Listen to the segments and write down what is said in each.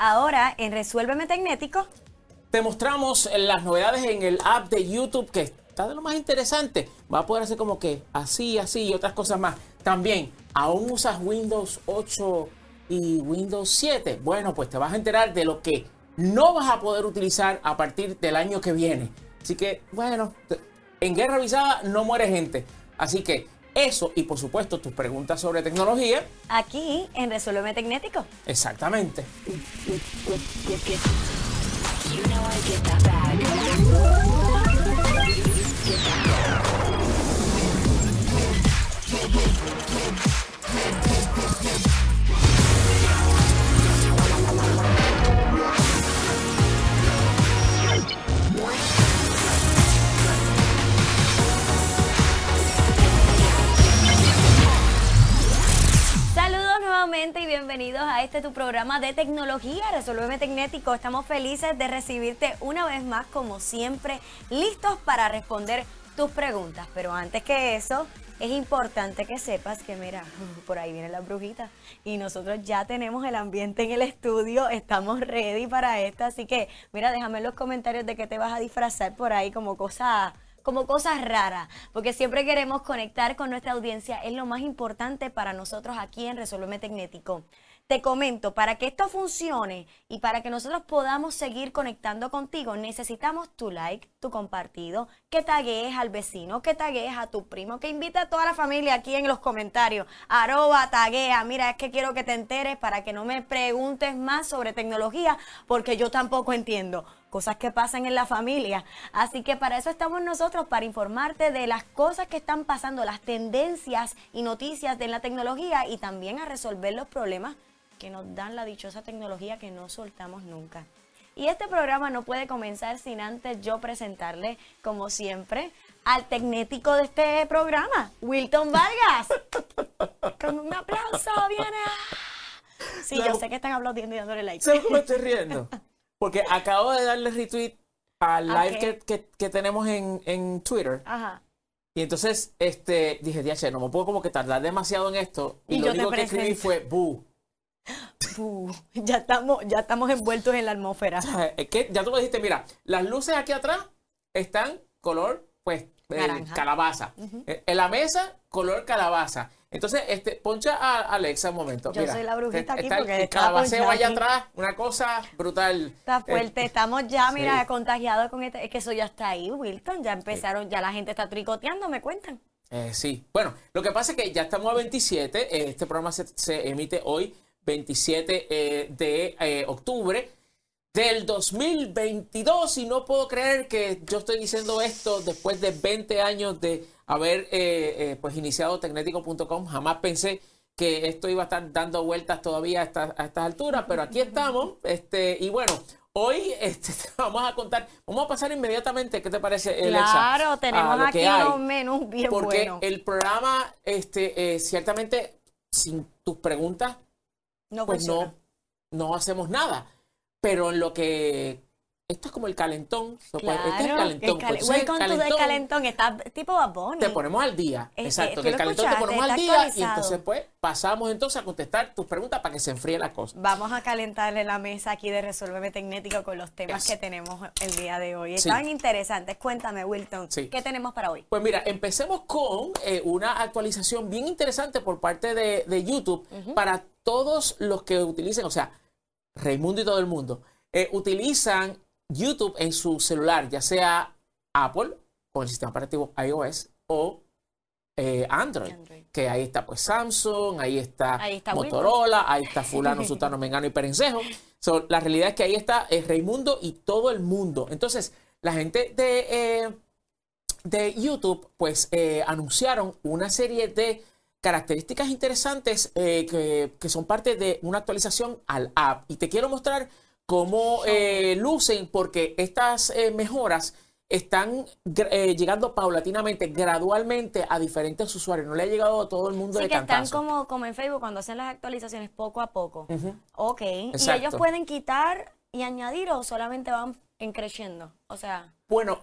Ahora, en Resuélveme Tecnético, te mostramos las novedades en el app de YouTube que está de lo más interesante. Va a poder hacer como que así, así y otras cosas más. También, ¿aún usas Windows 8 y Windows 7? Bueno, pues te vas a enterar de lo que no vas a poder utilizar a partir del año que viene. Así que, bueno, en guerra avisada no muere gente. Así que eso y por supuesto tus preguntas sobre tecnología. Aquí en Resuélveme Tecnético. Exactamente. Y bienvenidos a este tu programa de tecnología, Resolveme Tecnético. Estamos felices de recibirte una vez más, como siempre, listos para responder tus preguntas. Pero antes que eso, es importante que sepas que, mira, por ahí viene la brujita y nosotros ya tenemos el ambiente en el estudio, estamos ready para esto. Así que, mira, déjame en los comentarios de que te vas a disfrazar por ahí como cosa como cosas raras, porque siempre queremos conectar con nuestra audiencia, es lo más importante para nosotros aquí en Resolveme Tecnético. Te comento, para que esto funcione y para que nosotros podamos seguir conectando contigo, necesitamos tu like, tu compartido, que taguees al vecino, que taguees a tu primo, que invite a toda la familia aquí en los comentarios. Arroba, taguea, mira, es que quiero que te enteres para que no me preguntes más sobre tecnología, porque yo tampoco entiendo cosas que pasan en la familia. Así que para eso estamos nosotros, para informarte de las cosas que están pasando, las tendencias y noticias de la tecnología y también a resolver los problemas que nos dan la dichosa tecnología que no soltamos nunca. Y este programa no puede comenzar sin antes yo presentarle, como siempre, al tecnético de este programa, Wilton Vargas. Con un aplauso, viene. Sí, yo sé que están aplaudiendo y dándole like. ¿Sabes me estoy riendo? Porque acabo de darle retweet al live que, tenemos en, Twitter. Ajá. Y entonces este, dije, diache, no me puedo como que tardar demasiado en esto. Y, lo único que escribí fue, bu. Ya estamos, ya estamos envueltos en la atmósfera. Es que ya tú me dijiste, mira, las luces aquí atrás están color, pues, eh, calabaza. Eh, en la mesa, color calabaza. Entonces, este, poncha a Alexa un momento. Yo soy la brujita aquí está, porque el calabaceo allá atrás, una cosa brutal. Está fuerte, estamos ya, mira, contagiados con este, es que eso ya está ahí, Wilton, ya empezaron, ya la gente está tricoteando, me cuentan. Eh, sí, bueno, lo que pasa es que ya estamos a 27, este programa se, emite hoy, 27 eh, de eh, octubre del 2022 y no puedo creer que yo estoy diciendo esto después de 20 años de haber eh, eh, pues iniciado tecnético.com. Jamás pensé que esto iba a estar dando vueltas todavía a, estas alturas, pero aquí estamos. Este, y bueno, hoy este, vamos a contar, vamos a pasar inmediatamente, ¿qué te parece, Claro, tenemos aquí un menú bien porque el programa, este, eh, ciertamente, sin tus preguntas, no pues no, no hacemos nada. Pero en lo que esto es como el calentón. Claro, este es el calentón. El pues, calentón, de calentón, está tipo babón. Te ponemos al día. Exacto, el calentón te ponemos al día y entonces pues pasamos entonces a contestar tus preguntas para que se enfríe la cosa. Vamos a calentarle la mesa aquí de Resolveme Tecnético con los temas que tenemos el día de hoy. Están interesantes. Cuéntame, Wilton, ¿qué tenemos para hoy? Pues mira, empecemos con eh, una actualización bien interesante por parte de, YouTube para todos los que utilicen, o sea, Raimundo y todo el mundo, eh, utilizan YouTube en su celular, ya sea Apple con el sistema operativo iOS o eh, Android, que ahí está pues Samsung, ahí está, Motorola, ahí está fulano, sutano, mengano y perencejo. la realidad es que ahí está el Raimundo y todo el mundo. Entonces, la gente de, eh, de YouTube pues eh, anunciaron una serie de características interesantes que, que son parte de una actualización al app. Y te quiero mostrar cómo eh, lucen, porque estas eh, mejoras están eh, llegando paulatinamente, gradualmente a diferentes usuarios. No le ha llegado a todo el mundo sí, de que están como, como en Facebook cuando hacen las actualizaciones poco a poco. Ok. ¿Y ellos pueden quitar y añadir o solamente van creciendo? O sea... Bueno,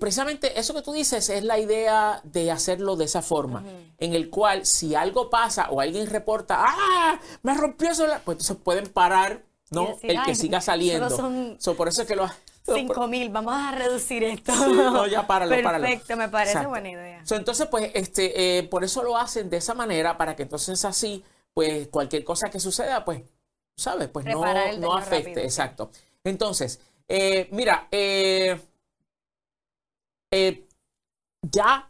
precisamente eso que tú dices es la idea de hacerlo de esa forma, en el cual si algo pasa o alguien reporta, ¡ah! Me rompió eso, pues entonces pueden parar no el que siga saliendo. Son por eso es que lo Cinco mil, vamos a reducir esto. no, ya páralo, Perfecto, me parece buena idea. entonces, pues, este, eh, por eso lo hacen de esa manera, para que entonces así, pues, cualquier cosa que suceda, pues, ¿sabes? Pues no, no afecte, exacto. Entonces, eh, mira, eh, ya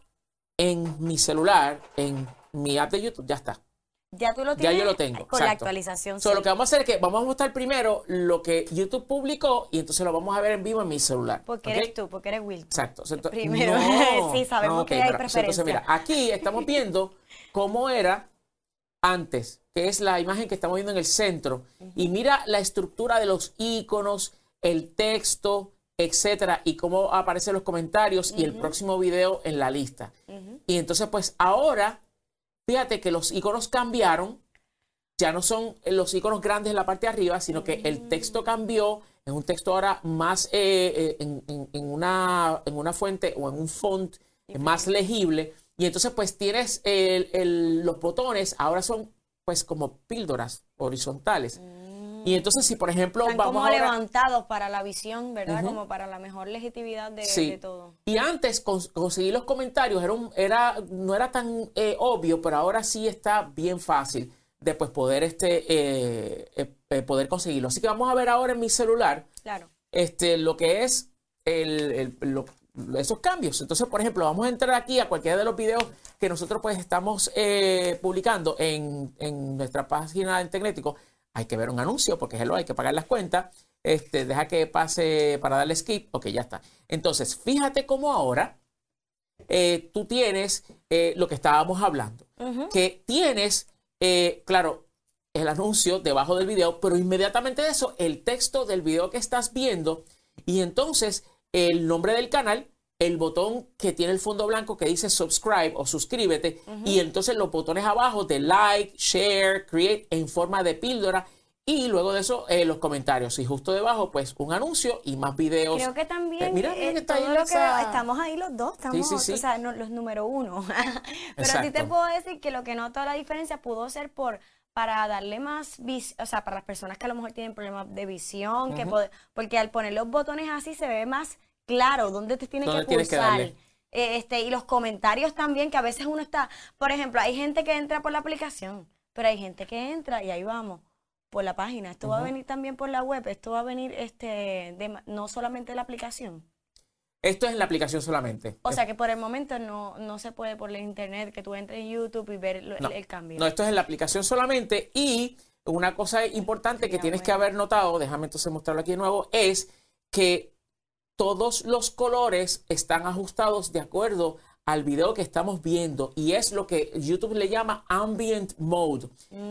en mi celular, en mi app de YouTube, ya está. Ya tú lo tienes. Ya yo lo tengo. Con la actualización. Solo lo que vamos a hacer es que vamos a mostrar primero lo que YouTube publicó y entonces lo vamos a ver en vivo en mi celular. Porque eres tú, porque eres Will. Exacto. primero. sí, sabemos que hay preferencia. Entonces, mira, aquí estamos viendo cómo era antes, que es la imagen que estamos viendo en el centro. Y mira la estructura de los iconos, el texto, etcétera, y cómo aparecen los comentarios y el próximo video en la lista. Y entonces, pues ahora Fíjate que los iconos cambiaron, ya no son los iconos grandes en la parte de arriba, sino que el texto cambió, es un texto ahora más eh, eh, en, una, en una fuente o en un font más legible. Y entonces pues tienes los botones, ahora son pues como píldoras horizontales. Y entonces, si por ejemplo Están vamos como levantados para la visión, ¿verdad? Como para la mejor legitimidad de, todo. Y antes conseguir los comentarios era, era no era tan eh, obvio, pero ahora sí está bien fácil de pues, poder este eh, eh, poder conseguirlo. Así que vamos a ver ahora en mi celular claro. este lo que es el, esos cambios. Entonces, por ejemplo, vamos a entrar aquí a cualquiera de los videos que nosotros pues estamos publicando en, en nuestra página de Tecnético hay que ver un anuncio porque es lo hay que pagar las cuentas. Este, deja que pase para darle skip. Ok, ya está. Entonces, fíjate cómo ahora eh, tú tienes eh, lo que estábamos hablando. Que tienes, eh, claro, el anuncio debajo del video, pero inmediatamente de eso, el texto del video que estás viendo y entonces el nombre del canal el botón que tiene el fondo blanco que dice subscribe o suscríbete y entonces los botones abajo de like, share, create en forma de píldora y luego de eso eh, los comentarios. Y justo debajo pues un anuncio y más videos. Creo que también eh, mira, eh, está ahí lo que estamos ahí los dos, estamos, o sea, los número uno. Pero a ti te puedo decir que lo que noto la diferencia pudo ser por para darle más o sea, para las personas que a lo mejor tienen problemas de visión, que porque al poner los botones así se ve más claro dónde te tiene que pulsar. Eh, este, y los comentarios también, que a veces uno está, por ejemplo, hay gente que entra por la aplicación, pero hay gente que entra y ahí vamos, por la página. Esto va a venir también por la web, esto va a venir este, no solamente la aplicación. Esto es en la aplicación solamente. O sea que por el momento no, no se puede por el internet que tú entres en YouTube y ver el, cambio. No, esto es en la aplicación solamente. Y una cosa importante que tienes que haber notado, déjame entonces mostrarlo aquí de nuevo, es que todos los colores están ajustados de acuerdo al video que estamos viendo y es lo que YouTube le llama ambient mode.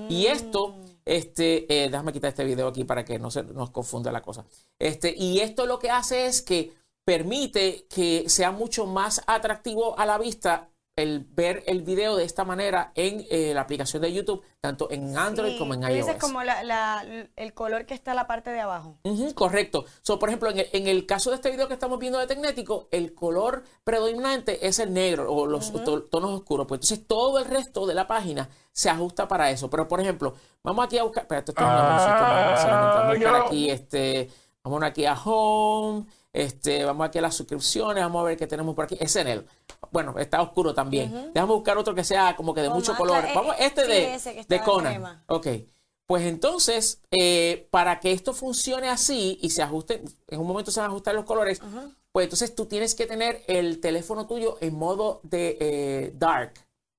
Y esto, este, eh, déjame quitar este video aquí para que no se nos confunda la cosa. Este, y esto lo que hace es que permite que sea mucho más atractivo a la vista el ver el video de esta manera en eh, la aplicación de YouTube, tanto en Android como en iOS. Ese es como el color que está en la parte de abajo. correcto. So, por ejemplo, en el, caso de este video que estamos viendo de Tecnético, el color predominante es el negro o los tonos oscuros. Pues entonces todo el resto de la página se ajusta para eso. Pero, por ejemplo, vamos aquí a buscar. Espérate, esto es Vamos a buscar aquí, este, vamos aquí a Home. Este, vamos aquí a las suscripciones, vamos a ver qué tenemos por aquí. Es en él. Bueno, está oscuro también. Déjame buscar otro que sea como que de mucho color. Eh, vamos, este de, de Conan. Ok. Pues entonces, eh, para que esto funcione así y se ajuste, en un momento se van a ajustar los colores, pues entonces tú tienes que tener el teléfono tuyo en modo de eh, dark.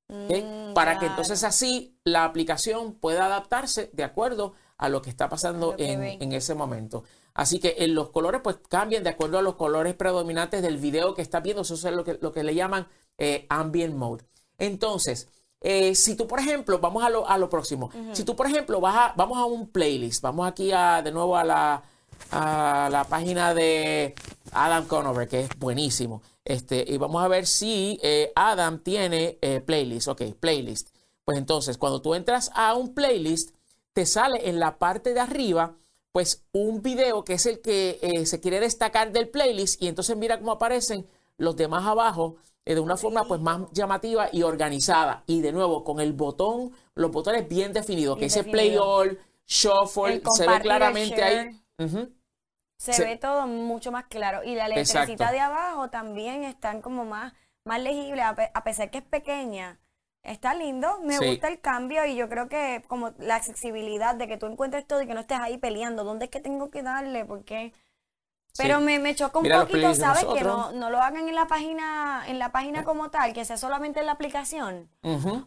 Mm, para que entonces así la aplicación pueda adaptarse de acuerdo a lo que está pasando en, en, ese momento. Así que en los colores pues cambian de acuerdo a los colores predominantes del video que estás viendo. Eso es lo que, lo que le llaman eh, ambient mode. Entonces, eh, si tú, por ejemplo, vamos a lo, a lo próximo. Si tú, por ejemplo, vas a, vamos a un playlist, vamos aquí a, de nuevo a la, a la página de Adam Conover, que es buenísimo. Este, y vamos a ver si eh, Adam tiene playlist. Ok, playlist. Pues entonces, cuando tú entras a un playlist, te sale en la parte de arriba pues un video que es el que eh, se quiere destacar del playlist y entonces mira cómo aparecen los demás abajo eh, de una forma pues más llamativa y organizada y de nuevo con el botón, los botones bien definidos, que dice play all, shuffle, se ve claramente ahí. Se Se- ve todo mucho más claro. Y la Exacto. letrecita de abajo también están como más, más legible, a, pe- a pesar que es pequeña. Está lindo, me Sí. gusta el cambio y yo creo que como la accesibilidad de que tú encuentres todo y que no estés ahí peleando, ¿dónde es que tengo que darle? Porque pero Sí. me, me choca un Mira poquito, ¿sabes? Que no, no lo hagan en la página, en la página como tal, que sea solamente en la aplicación.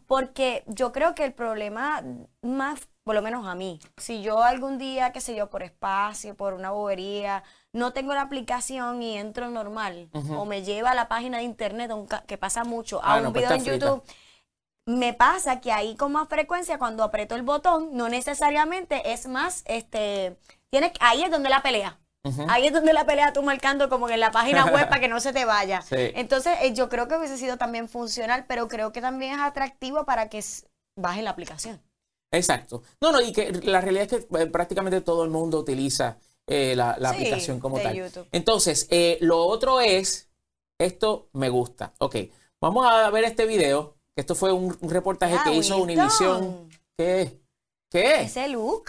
Porque yo creo que el problema más, por lo menos a mí, si yo algún día, qué sé yo, por espacio, por una bobería, no tengo la aplicación y entro normal, o me lleva a la página de internet, que pasa mucho, Ah, a no, un pues video en frita. Me pasa que ahí con más frecuencia, cuando aprieto el botón, no necesariamente es más, este, tiene, ahí es donde la pelea. Ahí es donde la pelea tú marcando como que en la página web para que no se te vaya. Sí. Entonces, eh, yo creo que hubiese sido también funcional, pero creo que también es atractivo para que baje la aplicación. Exacto. No, no, y que la realidad es que eh, prácticamente todo el mundo utiliza eh, la, la Sí, aplicación como de tal. YouTube. Entonces, eh, lo otro es, esto me gusta. Ok, vamos a ver este video. Que Esto fue un, un reportaje Ah, que hizo. Univision. ¿Qué? ¿Qué es? Ese look.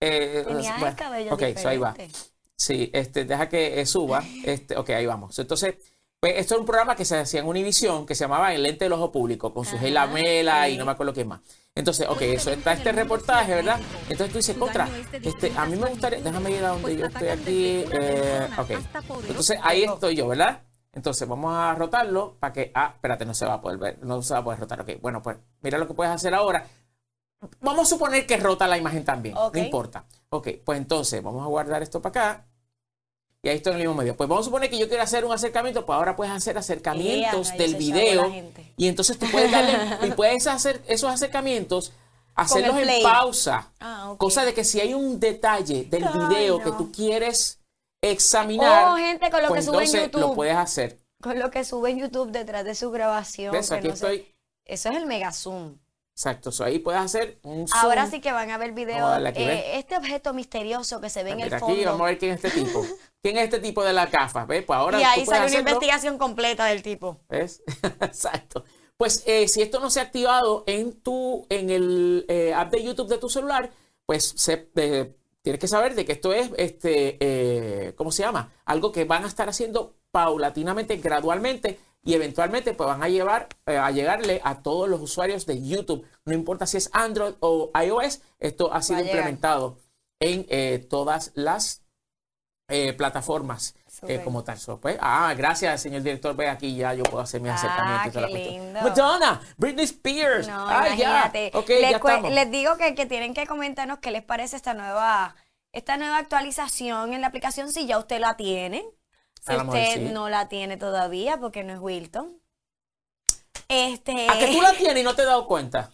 Eh, Tenía bueno, el cabello ok, so ahí va. diferente. Sí, este, deja que eh, suba. Este, ok, ahí vamos. Entonces, pues, esto es un programa que se hacía en Univision que se llamaba El Lente del Ojo Público, con su Ajá, Sheila Mela y no me acuerdo qué más. Entonces, ok, eso está este reportaje, ¿verdad? Entonces tú dices, contra, este, a mí me gustaría, déjame ir a donde yo estoy aquí. eh, ok, entonces ahí estoy yo, ¿verdad? Entonces vamos a rotarlo para que, ah, espérate, no se va a poder ver, no se va a poder rotar. Ok, bueno, pues mira lo que puedes hacer ahora. Vamos a suponer que rota la imagen también, no importa. Ok, pues entonces vamos a guardar esto para acá. Y ahí estoy en el mismo medio. Pues vamos a suponer que yo quiero hacer un acercamiento, pues ahora puedes hacer acercamientos del video. Y entonces tú puedes darle, y puedes hacer esos acercamientos, hacerlos en pausa. Ah. Cosa de que si hay un detalle del Ay, video que tú quieres examinar, Oh, gente, con lo pues que sube en entonces lo YouTube. puedes hacer. Con lo que sube en YouTube detrás de su grabación. ¿Ves? Aquí no estoy. Eso es el mega zoom. Exacto. so ahí puedes hacer un zoom. Ahora sí que van a ver videos. eh, este objeto misterioso que se ve en el fondo. aquí, vamos a ver quién es este tipo. ¿Quién es este tipo de las gafas? ¿Ves? Pues ahora y ahí sale una investigación completa del tipo. ¿Ves? Exacto. Pues eh, si esto no se ha activado en tu, en el eh, app de YouTube de tu celular, pues se, tienes que saber de que esto es, este, eh, ¿cómo se llama? Algo que van a estar haciendo paulatinamente, gradualmente, y eventualmente pues van a llevar, eh, a llegarle a todos los usuarios de YouTube. No importa si es Android o iOS, esto ha sido implementado en eh, todas las eh, plataformas eh, como tal. So, pues, ah, gracias, señor director. Ve aquí ya yo puedo hacer mi Ah, acercamiento y toda la qué lindo. Madonna, Britney Spears. No, ah, imagínate. ya. Ok, les, ya les digo que, que tienen que comentarnos qué les parece esta nueva, esta nueva actualización en la aplicación si ya usted la tiene. Si usted sí. no la tiene todavía, porque no es Wilton. Este, ¿A que tú la tienes y no te has dado cuenta?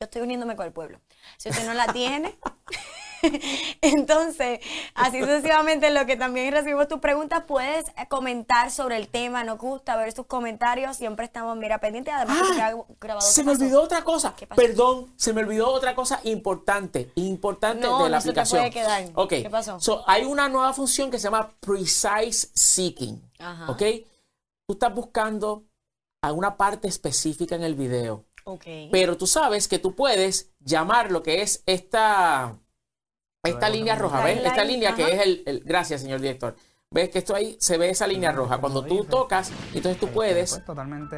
yo estoy uniéndome con el pueblo. Si usted no la tiene, entonces, así sucesivamente, en lo que también recibimos tus preguntas, puedes eh, comentar sobre el tema. Nos gusta ver sus comentarios. Siempre estamos, mira, pendientes. Además, Ah, se grabado. Se ¿Qué me pasó? olvidó otra cosa. ¿Qué pasó? Perdón, se me olvidó otra cosa importante, importante No, de la no se te aplicación. puede quedar. Ok. ¿Qué pasó? So, hay una nueva función que se llama Precise Seeking. Ajá. Ok. Tú estás buscando a una parte específica en el video. Ok. Pero tú sabes que tú puedes llamar lo que es esta, esta línea roja, ¿ves? Esta línea que es el, el- Gracias, señor director. ¿Ves que esto ahí se ve esa línea roja? Cuando tú tocas, entonces tú puedes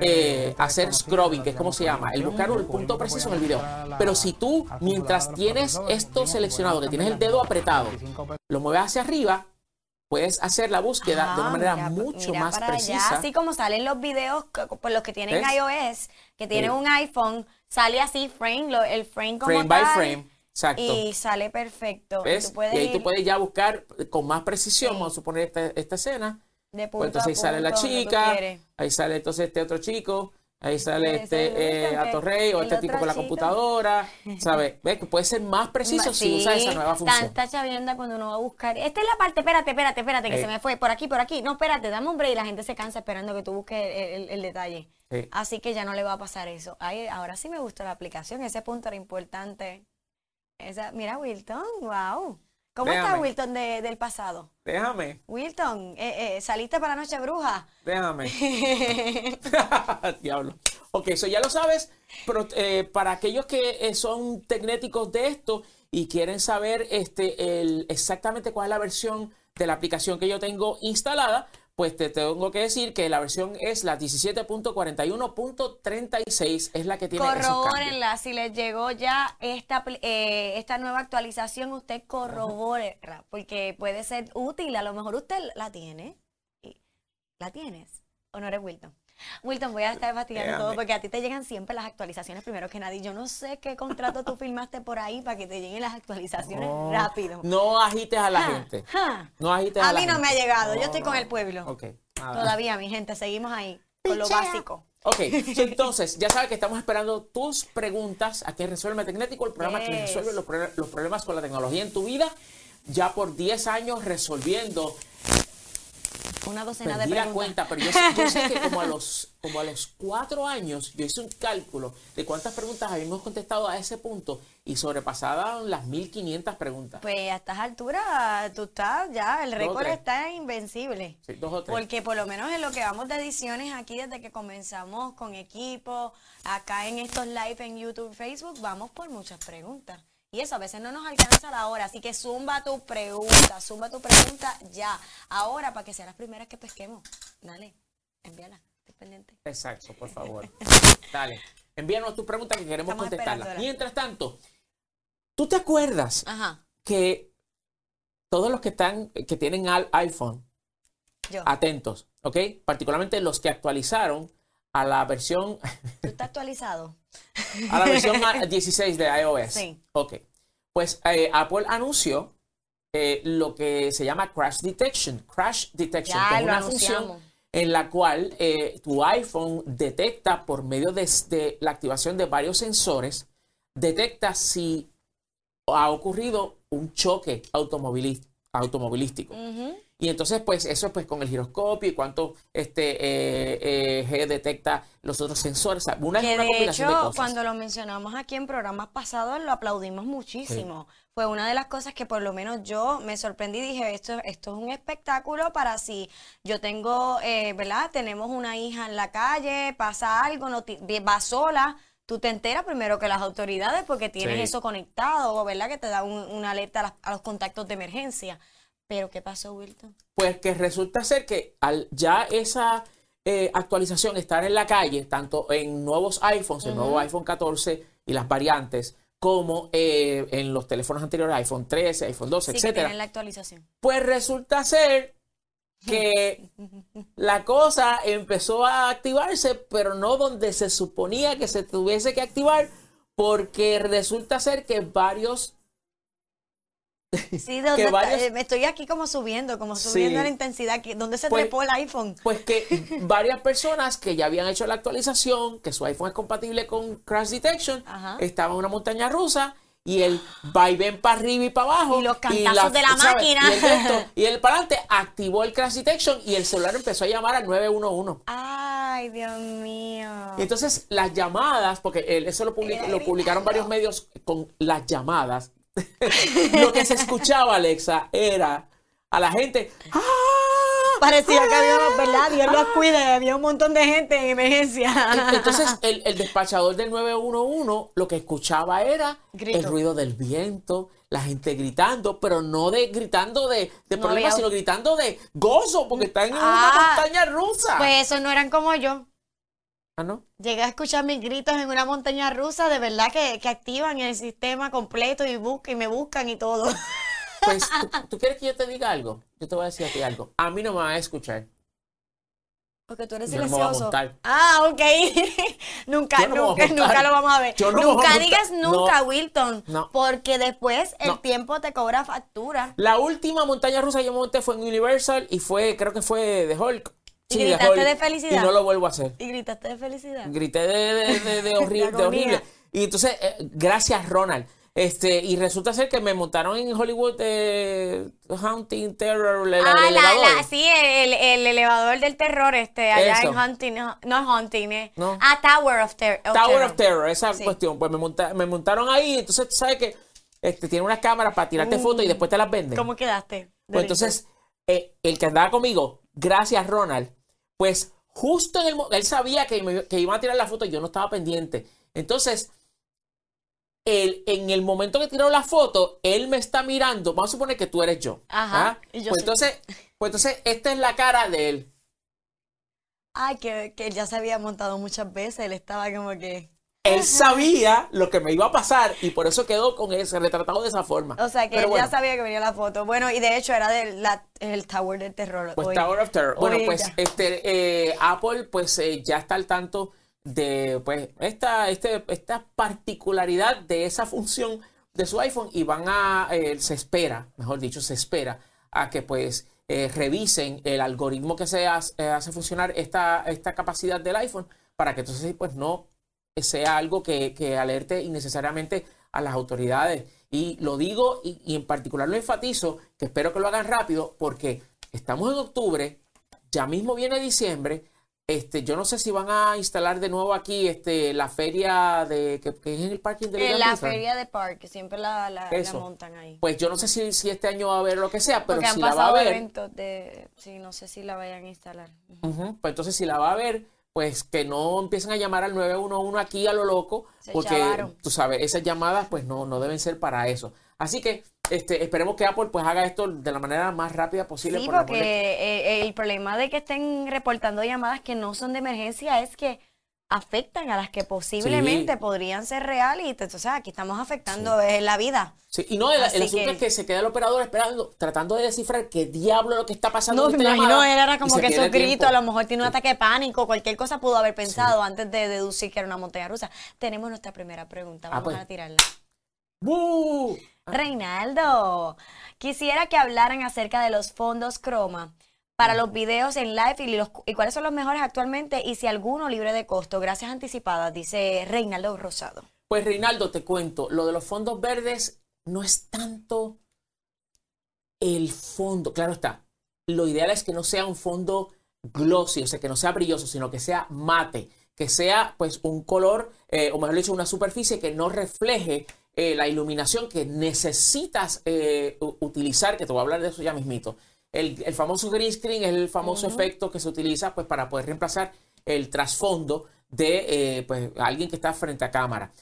eh, hacer scrubbing, que es como se llama, el buscar el punto preciso en el video. Pero si tú, mientras tienes esto seleccionado, que tienes el dedo apretado, lo mueves hacia arriba, puedes hacer la búsqueda de una Ah, manera mira, mucho mira más para allá. precisa. Así como salen los videos, por los que tienen iOS, que tienen Sí. un iPhone, sale así frame, lo- el frame como Frame by frame. Exacto. Y sale perfecto. Y ¿Ves? tú puedes y ahí tú puedes ya buscar con más precisión, Sí. vamos a suponer esta, esta escena. de punto Pues entonces ahí sale la chica, ahí sale entonces este otro chico, ahí sale este eh, Atorrey o este tipo con la chico. computadora, ¿sabes? ¿Ves? Que puede ser más preciso si usas esa nueva función. Tanta chavienda cuando uno va a buscar. Esta es la parte, espérate, espérate, espérate, que Eh. se me fue. Por aquí, por aquí. No, espérate, dame un break y la gente se cansa esperando que tú busques el, el- el detalle. Sí. Así que ya no le va a pasar eso. Ay, ahora sí me gustó la aplicación. Ese punto era importante. Esa, mira, Wilton, wow. ¿Cómo está. Wilton de- del pasado? Déjame, Wilton, eh, eh, ¿saliste para Noche Bruja? déjame. Diablo. Ok, eso ya lo sabes, pero eh, para aquellos que eh, son tecnéticos de esto y quieren saber este, el, exactamente cuál es la versión de la aplicación que yo tengo instalada, pues te tengo que decir que la versión es la 17.41.36, es la que tiene esos. Corrobórenla, si les llegó ya esta, eh, esta nueva actualización, usted corrobore, porque puede ser útil, a lo mejor usted la tiene. ¿La tienes? ¿O no eres Wilton? Wilton, voy a estar fastidiando todo porque a ti te llegan siempre las actualizaciones primero que nadie. Yo no sé qué contrato tú firmaste por ahí para que te lleguen las actualizaciones No, rápido. No agites a la gente. No agites A a la mí no me ha gente. llegado, yo No, estoy con el pueblo. Ok. nada. Todavía, mi gente, seguimos ahí con lo básico. Ok, entonces, ya sabes que estamos esperando tus preguntas aquí en Resuelve Tecnético, el programa que resuelve los problemas con la tecnología en tu vida. Ya por 10 años resolviendo, Una docena de perdí la preguntas. cuenta, pero yo sé, yo sé que como a, los, como a los 4 años yo hice un cálculo de cuántas preguntas habíamos contestado a ese punto y sobrepasaban las 1500 preguntas. Pues a estas alturas tú estás ya, el récord está invencible. Sí, dos o tres. Porque por lo menos en lo que vamos de ediciones aquí desde que comenzamos con equipo, acá en estos live en YouTube, Facebook, vamos por muchas preguntas. Y eso a veces no nos alcanza la hora, así que zumba tu pregunta, zumba tu pregunta ya. Ahora para que sean las primeras que pesquemos. Dale, envíala, estoy pendiente. Exacto, por favor. Dale. Envíanos tu pregunta que queremos Estamos contestarla. Mientras tanto, ¿tú te acuerdas Ajá, que todos los que están, que tienen al iPhone, yo. atentos, ¿ok? Particularmente los que actualizaron a la versión, ¿Tú estás actualizado? a la versión a- 16 de iOS. Sí. Ok. Pues eh, Apple anunció eh, lo que se llama Crash Detection. Crash Detection, Ya que es una anunciamos. función en la cual eh, tu iPhone detecta por medio de, de la activación de varios sensores, detecta si ha ocurrido un choque automobili- automovilístico. Ujú. Y entonces, pues, eso pues con el giroscopio y cuánto este eh, eh, G detecta los otros sensores. O sea, una, Que una de combinación de hecho, cosas. cuando lo mencionamos aquí en programas pasados, lo aplaudimos muchísimo. Fue una de las cosas que por lo menos yo me sorprendí y dije, esto, esto es un espectáculo para si yo tengo, eh, ¿verdad? Tenemos una hija en la calle, pasa algo, no va sola. Tú te enteras primero que las autoridades porque tienes Sí. eso conectado, ¿verdad? Que te da un- una alerta a, las- a los contactos de emergencia. Pero, ¿qué pasó, Wilton? Pues que resulta ser que al ya esa eh, actualización estar en la calle, tanto en nuevos iPhones, el nuevo iPhone 14 y las variantes, como eh, en los teléfonos anteriores, iPhone 13, iPhone 12, Sí, que etcétera, tienen la actualización. pues resulta ser que la cosa empezó a activarse, pero no donde se suponía que se tuviese que activar, porque resulta ser que varios Sí, ¿de varios- Eh, me estoy aquí como subiendo, como subiendo Sí. la intensidad. que- ¿Dónde se Pues- trepó el iPhone? Pues que varias personas que ya habían hecho la actualización, que su iPhone es compatible con Crash Detection, Ajá. estaban en una montaña rusa y el va y ven para arriba y para abajo. Y los cantazos de la ¿sabes? máquina. Y el, de esto, y el para adelante activó el Crash Detection y el celular empezó a llamar al 911. Ay, Dios mío. Y entonces las llamadas, porque eso lo, lo publicaron varios medios con las llamadas. lo que se escuchaba, Alexa, era a la gente. ¡Ah! Parecía que había, ¿verdad? Dios Ah. los cuide, había un montón de gente en emergencia. Entonces, el, el despachador del 911 lo que escuchaba era Grito. el ruido del viento, la gente gritando, pero no de gritando de, de No problemas, había- sino gritando de gozo, porque están en Ah, una montaña rusa. Pues esos no eran como yo. Ah, ¿no? Llegué a escuchar mis gritos en una montaña rusa, de verdad que, que activan el sistema completo y buscan y me buscan y todo. Pues, ¿tú, tú quieres que yo te diga algo? Yo te voy a decir a ti algo. A mí no me van a escuchar. Porque tú eres Yo no me voy a silencioso. ah, ok. nunca, Yo no nunca, nunca lo vamos a ver. Yo no nunca digas No. nunca, Wilton. No. Porque después el tiempo te cobra factura. La última montaña rusa que yo monté fue en Universal y fue, creo que fue de Hulk. ¿Y gritaste de felicidad? Y no lo vuelvo a hacer. Y gritaste de felicidad. grité de, de, de- horrible. Y entonces, eh, gracias Ronald. Este, y resulta ser que me montaron en Hollywood eh, Haunting Terror, el, el Ah, la, la, sí, el, el elevador del terror, este, allá Eso. en Hunting, no, es Hunting, eh. No. Ah, Tower of, Ter- of Tower Terror. of Terror, esa Sí. cuestión. Pues me, monta- me montaron ahí, entonces tú sabes que este, tiene unas cámaras para tirarte fotos y después te las venden. Mm. ¿Cómo quedaste? Pues entonces, eh, el que andaba conmigo, gracias Ronald, pues justo en el él sabía que, me- que iban a tirar la foto y yo no estaba pendiente. Entonces, él, en el momento que tiró la foto, él me está mirando. Vamos a suponer que tú eres yo. Ajá, ¿ah? y yo pues, soy entonces, pues entonces, esta es la cara de él. Ay, que, que él ya se había montado muchas veces, él estaba como que... Él sabía lo que me iba a pasar y por eso quedó con ese retratado de esa forma. O sea, que Pero él bueno, ya sabía que venía la foto. Bueno, y de hecho era del la- el Tower del Terror. Pues hoy. Tower of Terror. Bueno, pues ya. este eh, Apple pues eh, ya está al tanto de pues esta, este, esta particularidad de esa función de su iPhone y van a, eh, se espera, mejor dicho, se espera a que pues eh, revisen el algoritmo que se hace, eh, funcionar esta, esta capacidad del iPhone para que entonces pues no sea algo que, que alerte innecesariamente a las autoridades. Y lo digo y en particular lo enfatizo, que espero que lo hagan rápido, porque estamos en octubre, ya mismo viene diciembre. Este, yo no sé si van a instalar de nuevo aquí este, la feria de que, que es en el parking de Little la feria de Park, que siempre la, la, la montan ahí. Pues yo no sé si, si este año va a haber lo que sea, pero Porque si la va a haber, de... Sí, no sé si la vayan a instalar. Ujú, Pues entonces si la va a ver, pues que no empiecen a llamar al 911 aquí a lo loco, Se porque chavaron. tú sabes, esas llamadas pues no, no deben ser para eso. Así que este, esperemos que Apple pues haga esto de la manera más rápida posible. Sí, por porque eh, el problema de que estén reportando llamadas que no son de emergencia es que afectan a las que posiblemente Sí. podrían ser reales y entonces aquí estamos afectando eh, la vida. Sí, y no, el, el asunto que- es que se queda el operador esperando, tratando de descifrar qué diablo es lo que está pasando. No, me imagino llamada, él era como que tiempo. a lo mejor tiene un ataque de pánico, cualquier cosa pudo haber pensado antes de deducir que era una montaña rusa. Tenemos nuestra primera pregunta, Ah, vamos pues. a tirarla. ¡Bu! Reinaldo, quisiera que hablaran acerca de los fondos croma para los videos en live y, los, y cuáles son los mejores actualmente y si alguno libre de costo. Gracias anticipadas, dice Reinaldo Rosado. Pues Reinaldo, te cuento, lo de los fondos verdes no es tanto el fondo, claro está. Lo ideal es que no sea un fondo glossy, o sea, que no sea brilloso, sino que sea mate, que sea pues un color, eh, o mejor dicho, una superficie que no refleje eh, la iluminación que necesitas eh, utilizar, que te voy a hablar de eso ya mismito. El, el famoso green screen es el famoso efecto que se utiliza pues para poder reemplazar el trasfondo de eh, pues, alguien que está frente a cámara.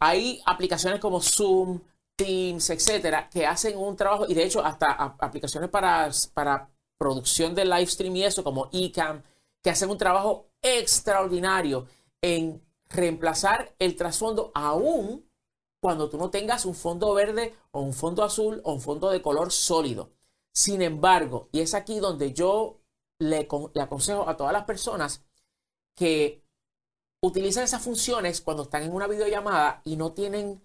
Hay aplicaciones como Zoom, Teams, etcétera, que hacen un trabajo, y de hecho, hasta aplicaciones para, para producción de live stream y eso, como Ecamm, que hacen un trabajo extraordinario en reemplazar el trasfondo aún cuando tú no tengas un fondo verde o un fondo azul o un fondo de color sólido. Sin embargo, y es aquí donde yo le, con- le aconsejo a todas las personas que utilizan esas funciones cuando están en una videollamada y no tienen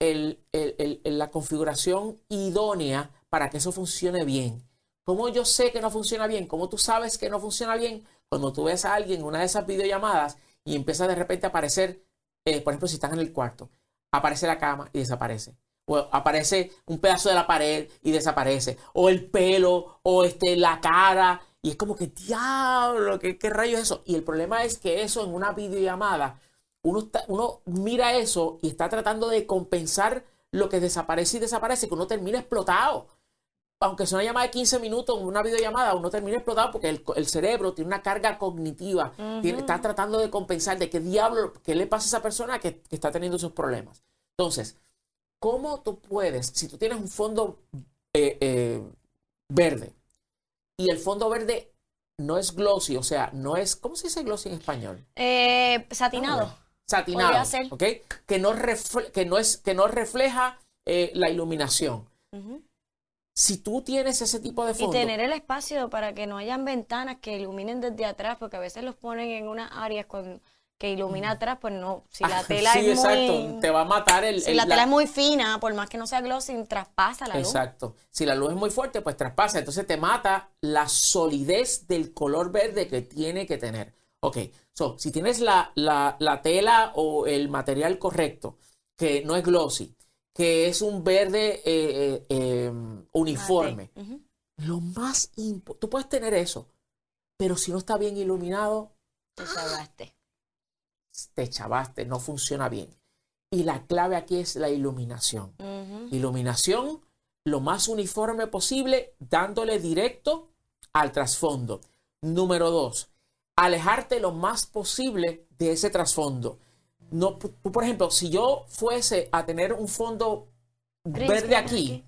el- la configuración idónea para que eso funcione bien. ¿Cómo yo sé que no funciona bien? ¿Cómo tú sabes que no funciona bien? Cuando tú ves a alguien en una de esas videollamadas y empieza de repente a aparecer, eh, por ejemplo, si están en el cuarto, aparece la cama y desaparece. O aparece un pedazo de la pared y desaparece. O el pelo, o este, la cara. Y es como que, diablo, ¿qué, qué rayo es eso? Y el problema es que eso en una videollamada, uno, está- uno mira eso y está tratando de compensar lo que desaparece y desaparece, que uno termina explotado. Aunque sea una llamada de 15 minutos, una videollamada, uno termina explotado porque el, el cerebro tiene una carga cognitiva. tiene- está tratando de compensar de qué diablo, qué le pasa a esa persona que, que está teniendo esos problemas. Entonces, ¿cómo tú puedes, si tú tienes un fondo eh, eh, verde y el fondo verde no es glossy, o sea, no es, ¿cómo se dice glossy en español? Eh, satinado. satinado, Podría ser. ¿ok? Que no, refle- que no, es, que no refleja la iluminación. Si tú tienes ese tipo de Y fondo, tener el espacio para que no hayan ventanas que iluminen desde atrás, porque a veces los ponen en unas áreas con, que ilumina atrás, pues no, si la Ah, tela sí, es exacto, muy... te va a matar el, Si el- la la- tela es muy fina, por más que no sea glossy, traspasa la luz. Exacto. Si la luz es muy fuerte, pues traspasa. Entonces te mata la solidez del color verde que tiene que tener. Ok, so, si tienes la, la- la tela o el material correcto, que no es glossy, que es un verde eh, eh, eh, uniforme, lo más importante, tú puedes tener eso, pero si no está bien iluminado, Te salvaste. te chavaste, no funciona bien. Y la clave aquí es la iluminación. Iluminación lo más uniforme posible, dándole directo al trasfondo. Número dos, alejarte lo más posible de ese trasfondo. No, tú, por ejemplo, si yo fuese a tener un fondo verde aquí,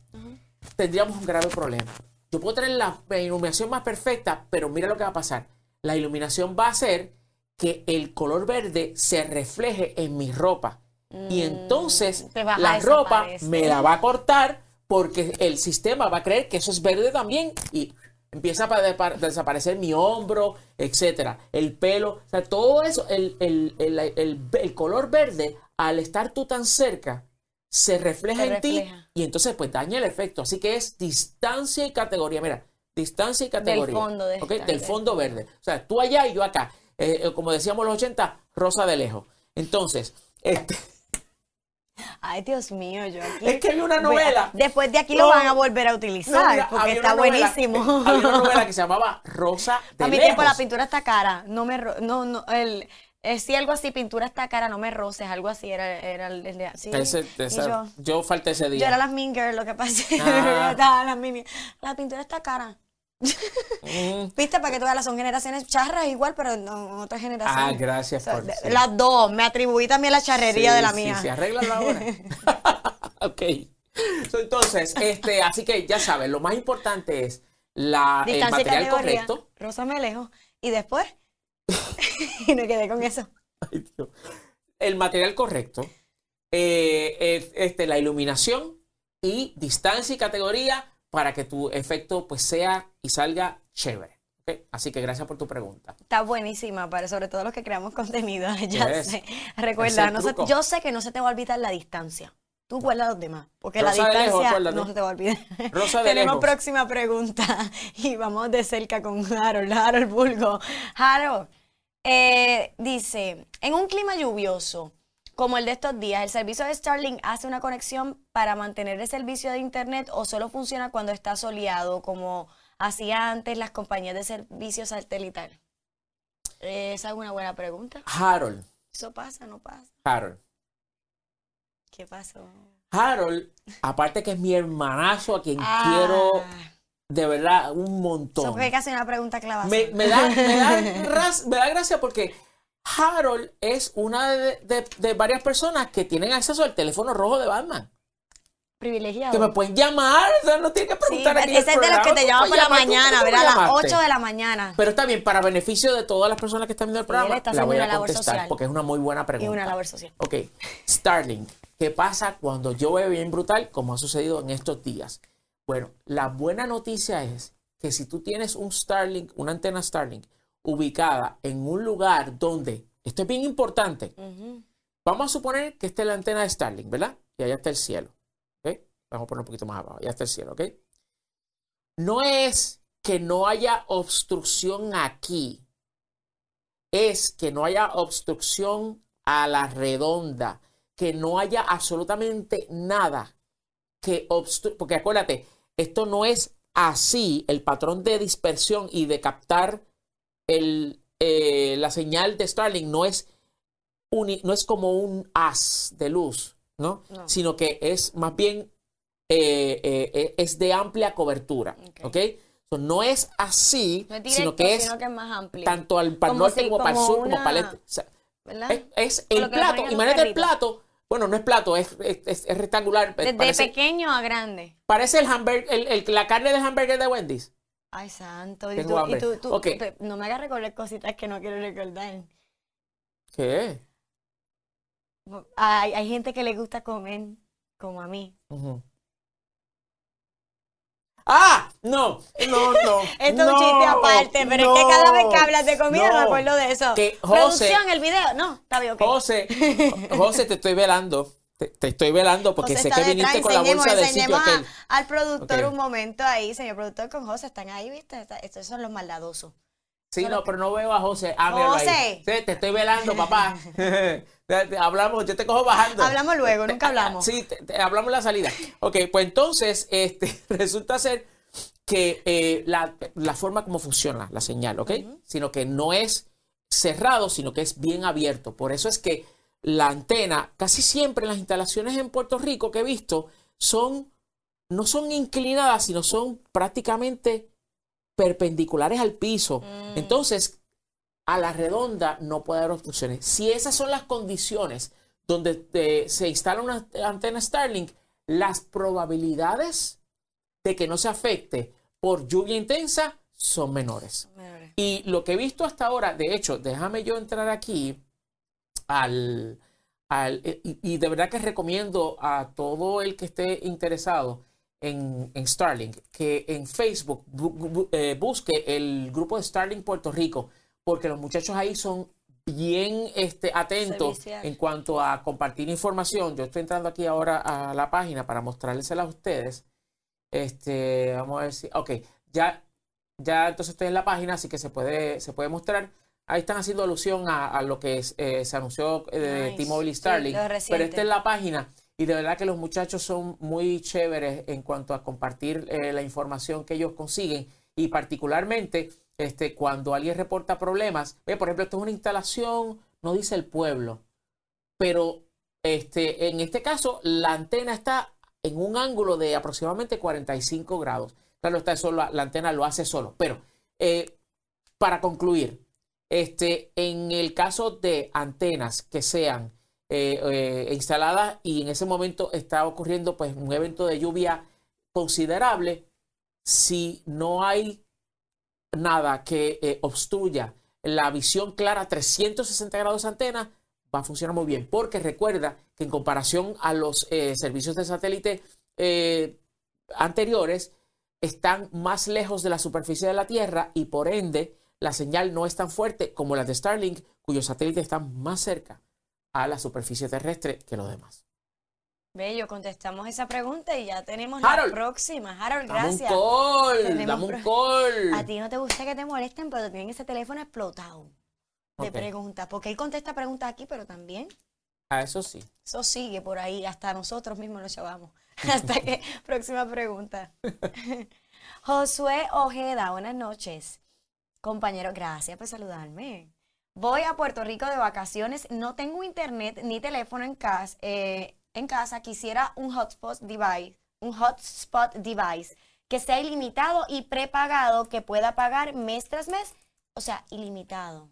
tendríamos un grave problema. Yo puedo tener la, iluminación más perfecta, pero mira lo que va a pasar. La iluminación va a hacer que el color verde se refleje en mi ropa. y mm, entonces la ropa me la va a cortar porque el sistema va a creer que eso es verde también y empieza a desaparecer mi hombro, etcétera, el pelo, o sea, todo eso, el, el, color verde, al estar tú tan cerca, se refleja en ti y entonces pues daña el efecto. Así que es distancia y categoría. Mira, distancia y categoría. Del fondo, de Del fondo verde. O sea, tú allá y yo acá. Eh, eh, como decíamos los 80, rosa de lejos. Entonces, este... Ay, Dios mío, yo aquí. Es que hay una novela. Después de aquí lo van a volver a utilizar porque está buenísimo. Hay una novela que se llamaba Rosa de A mi tiempo la pintura está cara. No me. No, no, el, eh, sí, algo así, pintura está cara, no me roces, algo así era, era el, de así. yo, yo, falté ese día. Yo era las Mean Girl, lo que pasa ah. la, la pintura está cara. Mm. ¿Viste? Para que todas las son generaciones charras igual, pero no otra generación. Ah, gracias por Las dos. Me atribuí también la charrería de la mía. Sí, se arregla la hora. ok. entonces, este, así que ya sabes, lo más importante es la, el material correcto. Rosa me alejo. Y después, y me quedé con eso. El material correcto, eh, este, la iluminación y distancia y categoría para que tu efecto pues sea y salga chévere. Así que gracias por tu pregunta. Está buenísima, para sobre todo los que creamos contenido. Ya sé. Recuerda, yo sé que no se te va a olvidar la distancia. Tú guarda a los demás, porque la distancia no se te va a olvidar. Rosa Tenemos próxima pregunta y vamos de cerca con Harold, Harold Bulgo. Harold, eh, dice, en un clima lluvioso, como el de estos días, ¿el servicio de Starlink hace una conexión para mantener el servicio de Internet o solo funciona cuando está soleado, como hacía antes las compañías de servicio satelital? Esa es una buena pregunta. Harold. ¿Eso pasa no pasa? Harold. ¿Qué pasó? Harold, aparte que es mi hermanazo a quien ah. quiero de verdad un montón. Eso fue casi una pregunta clavada. Me, da, me, da, me da gracia porque Harold es una de, varias personas que tienen acceso al teléfono rojo de Batman. Privilegiado. Que me pueden llamar, o sea, no tienen que preguntar sí, Ese es de los que te llaman por la mañana, ¿verdad? A las 8 de la mañana. Pero está bien, para beneficio de todas las personas que están viendo el programa, la voy a contestar porque es una muy buena pregunta. Y una labor social. Ok, Starlink. ¿Qué pasa cuando yo veo bien brutal, como ha sucedido en estos días? Bueno, la buena noticia es que si tú tienes un Starlink, una antena Starlink, ubicada en un lugar donde, esto es bien importante, vamos a suponer que esta es la antena de Starlink, ¿verdad? Y allá está el cielo. Vamos a poner un poquito más abajo, allá está el cielo, ¿ok? No es que no haya obstrucción aquí, es que no haya obstrucción a la redonda, que no haya absolutamente nada que obstruya, porque acuérdate, esto no es así, el patrón de dispersión y de captar el, eh, la señal de Starlink no es, no es como un haz de luz, ¿no? Sino que es más bien, eh, eh, es de amplia cobertura, ¿ok? no es así, sino, que es más tanto al para norte como, para el sur, como para el este. es, el plato, imagínate el plato, bueno, no es plato, es, es, rectangular. Desde pequeño a grande. Parece el hamburger, el, la carne del hamburger de Wendy's. Ay, santo. ¿Y tú, no me hagas recordar cositas que no quiero recordar. ¿Qué? Hay, hay gente que le gusta comer como a mí. ¡Ah! No, no, no. Esto es un chiste aparte, pero es que cada vez que hablas de comida me acuerdo de eso. Que Producción, el video. No, está bien. José, José, te estoy velando. Te, estoy velando porque sé que viniste con la bolsa de sitio aquel. al productor un momento ahí, señor productor, con José. Están ahí, ¿viste? Estos son los maldadosos. Sí, no, pero no veo a José. Ah, José. Sí, te estoy velando, papá. hablamos, yo te cojo bajando. Hablamos luego, nunca hablamos. Sí, hablamos en la salida. Ok, pues entonces, este, resulta ser que eh, la, forma como funciona la señal, ¿ok? Sino que no es cerrado, sino que es bien abierto. Por eso es que la antena, casi siempre en las instalaciones en Puerto Rico que he visto, son, no son inclinadas, sino son prácticamente perpendiculares al piso. Mm. Entonces, a la redonda no puede haber obstrucciones. Si esas son las condiciones donde se instala una antena Starlink, las probabilidades de que no se afecte por lluvia intensa son menores. Y lo que he visto hasta ahora, de hecho, déjame yo entrar aquí al, eh, y, de verdad que recomiendo a todo el que esté interesado en, Starlink que en Facebook eh, busque el grupo de Starlink Puerto Rico, porque los muchachos ahí son bien este, atentos en cuanto a compartir información. Yo estoy entrando aquí ahora a la página para mostrárselas a ustedes. Este, vamos a ver si, ok, ya, ya entonces estoy en la página, así que se puede, se puede mostrar. Ahí están haciendo alusión a, lo que eh, se anunció eh, de T-Mobile y Starlink. pero esta es la página. Y de verdad que los muchachos son muy chéveres en cuanto a compartir eh, la información que ellos consiguen. Y particularmente este, cuando alguien reporta problemas. por ejemplo, esto es una instalación, no dice el pueblo. Pero este, en este caso, la antena está en un ángulo de aproximadamente 45 grados. Claro, está eso, la, la antena lo hace solo. Pero para concluir, este, en el caso de antenas que sean eh, eh, instaladas y en ese momento está ocurriendo pues un evento de lluvia considerable, si no hay nada que eh, obstruya la visión clara 360 grados antena, va a funcionar muy bien. Porque recuerda que en comparación a los servicios de satélite anteriores, están más lejos de la superficie de la Tierra y por ende la señal no es tan fuerte como la de Starlink, cuyos satélites están más cerca a la superficie terrestre que los demás. Bello, contestamos esa pregunta y ya tenemos la próxima. Harold, gracias. Dame un call, A ti no te gusta que te molesten, pero tienen ese teléfono explotado de preguntas. Porque él contesta preguntas aquí, pero también. Ah, eso sí. Eso sigue por ahí, hasta nosotros mismos nos llevamos. hasta que, próxima pregunta. Josué Ojeda, buenas noches. Compañero, gracias por saludarme. Voy a Puerto Rico de vacaciones, no tengo internet ni teléfono en casa. Eh, en casa quisiera un hotspot device, un hotspot device que sea ilimitado y prepagado, que pueda pagar mes tras mes, o sea, ilimitado.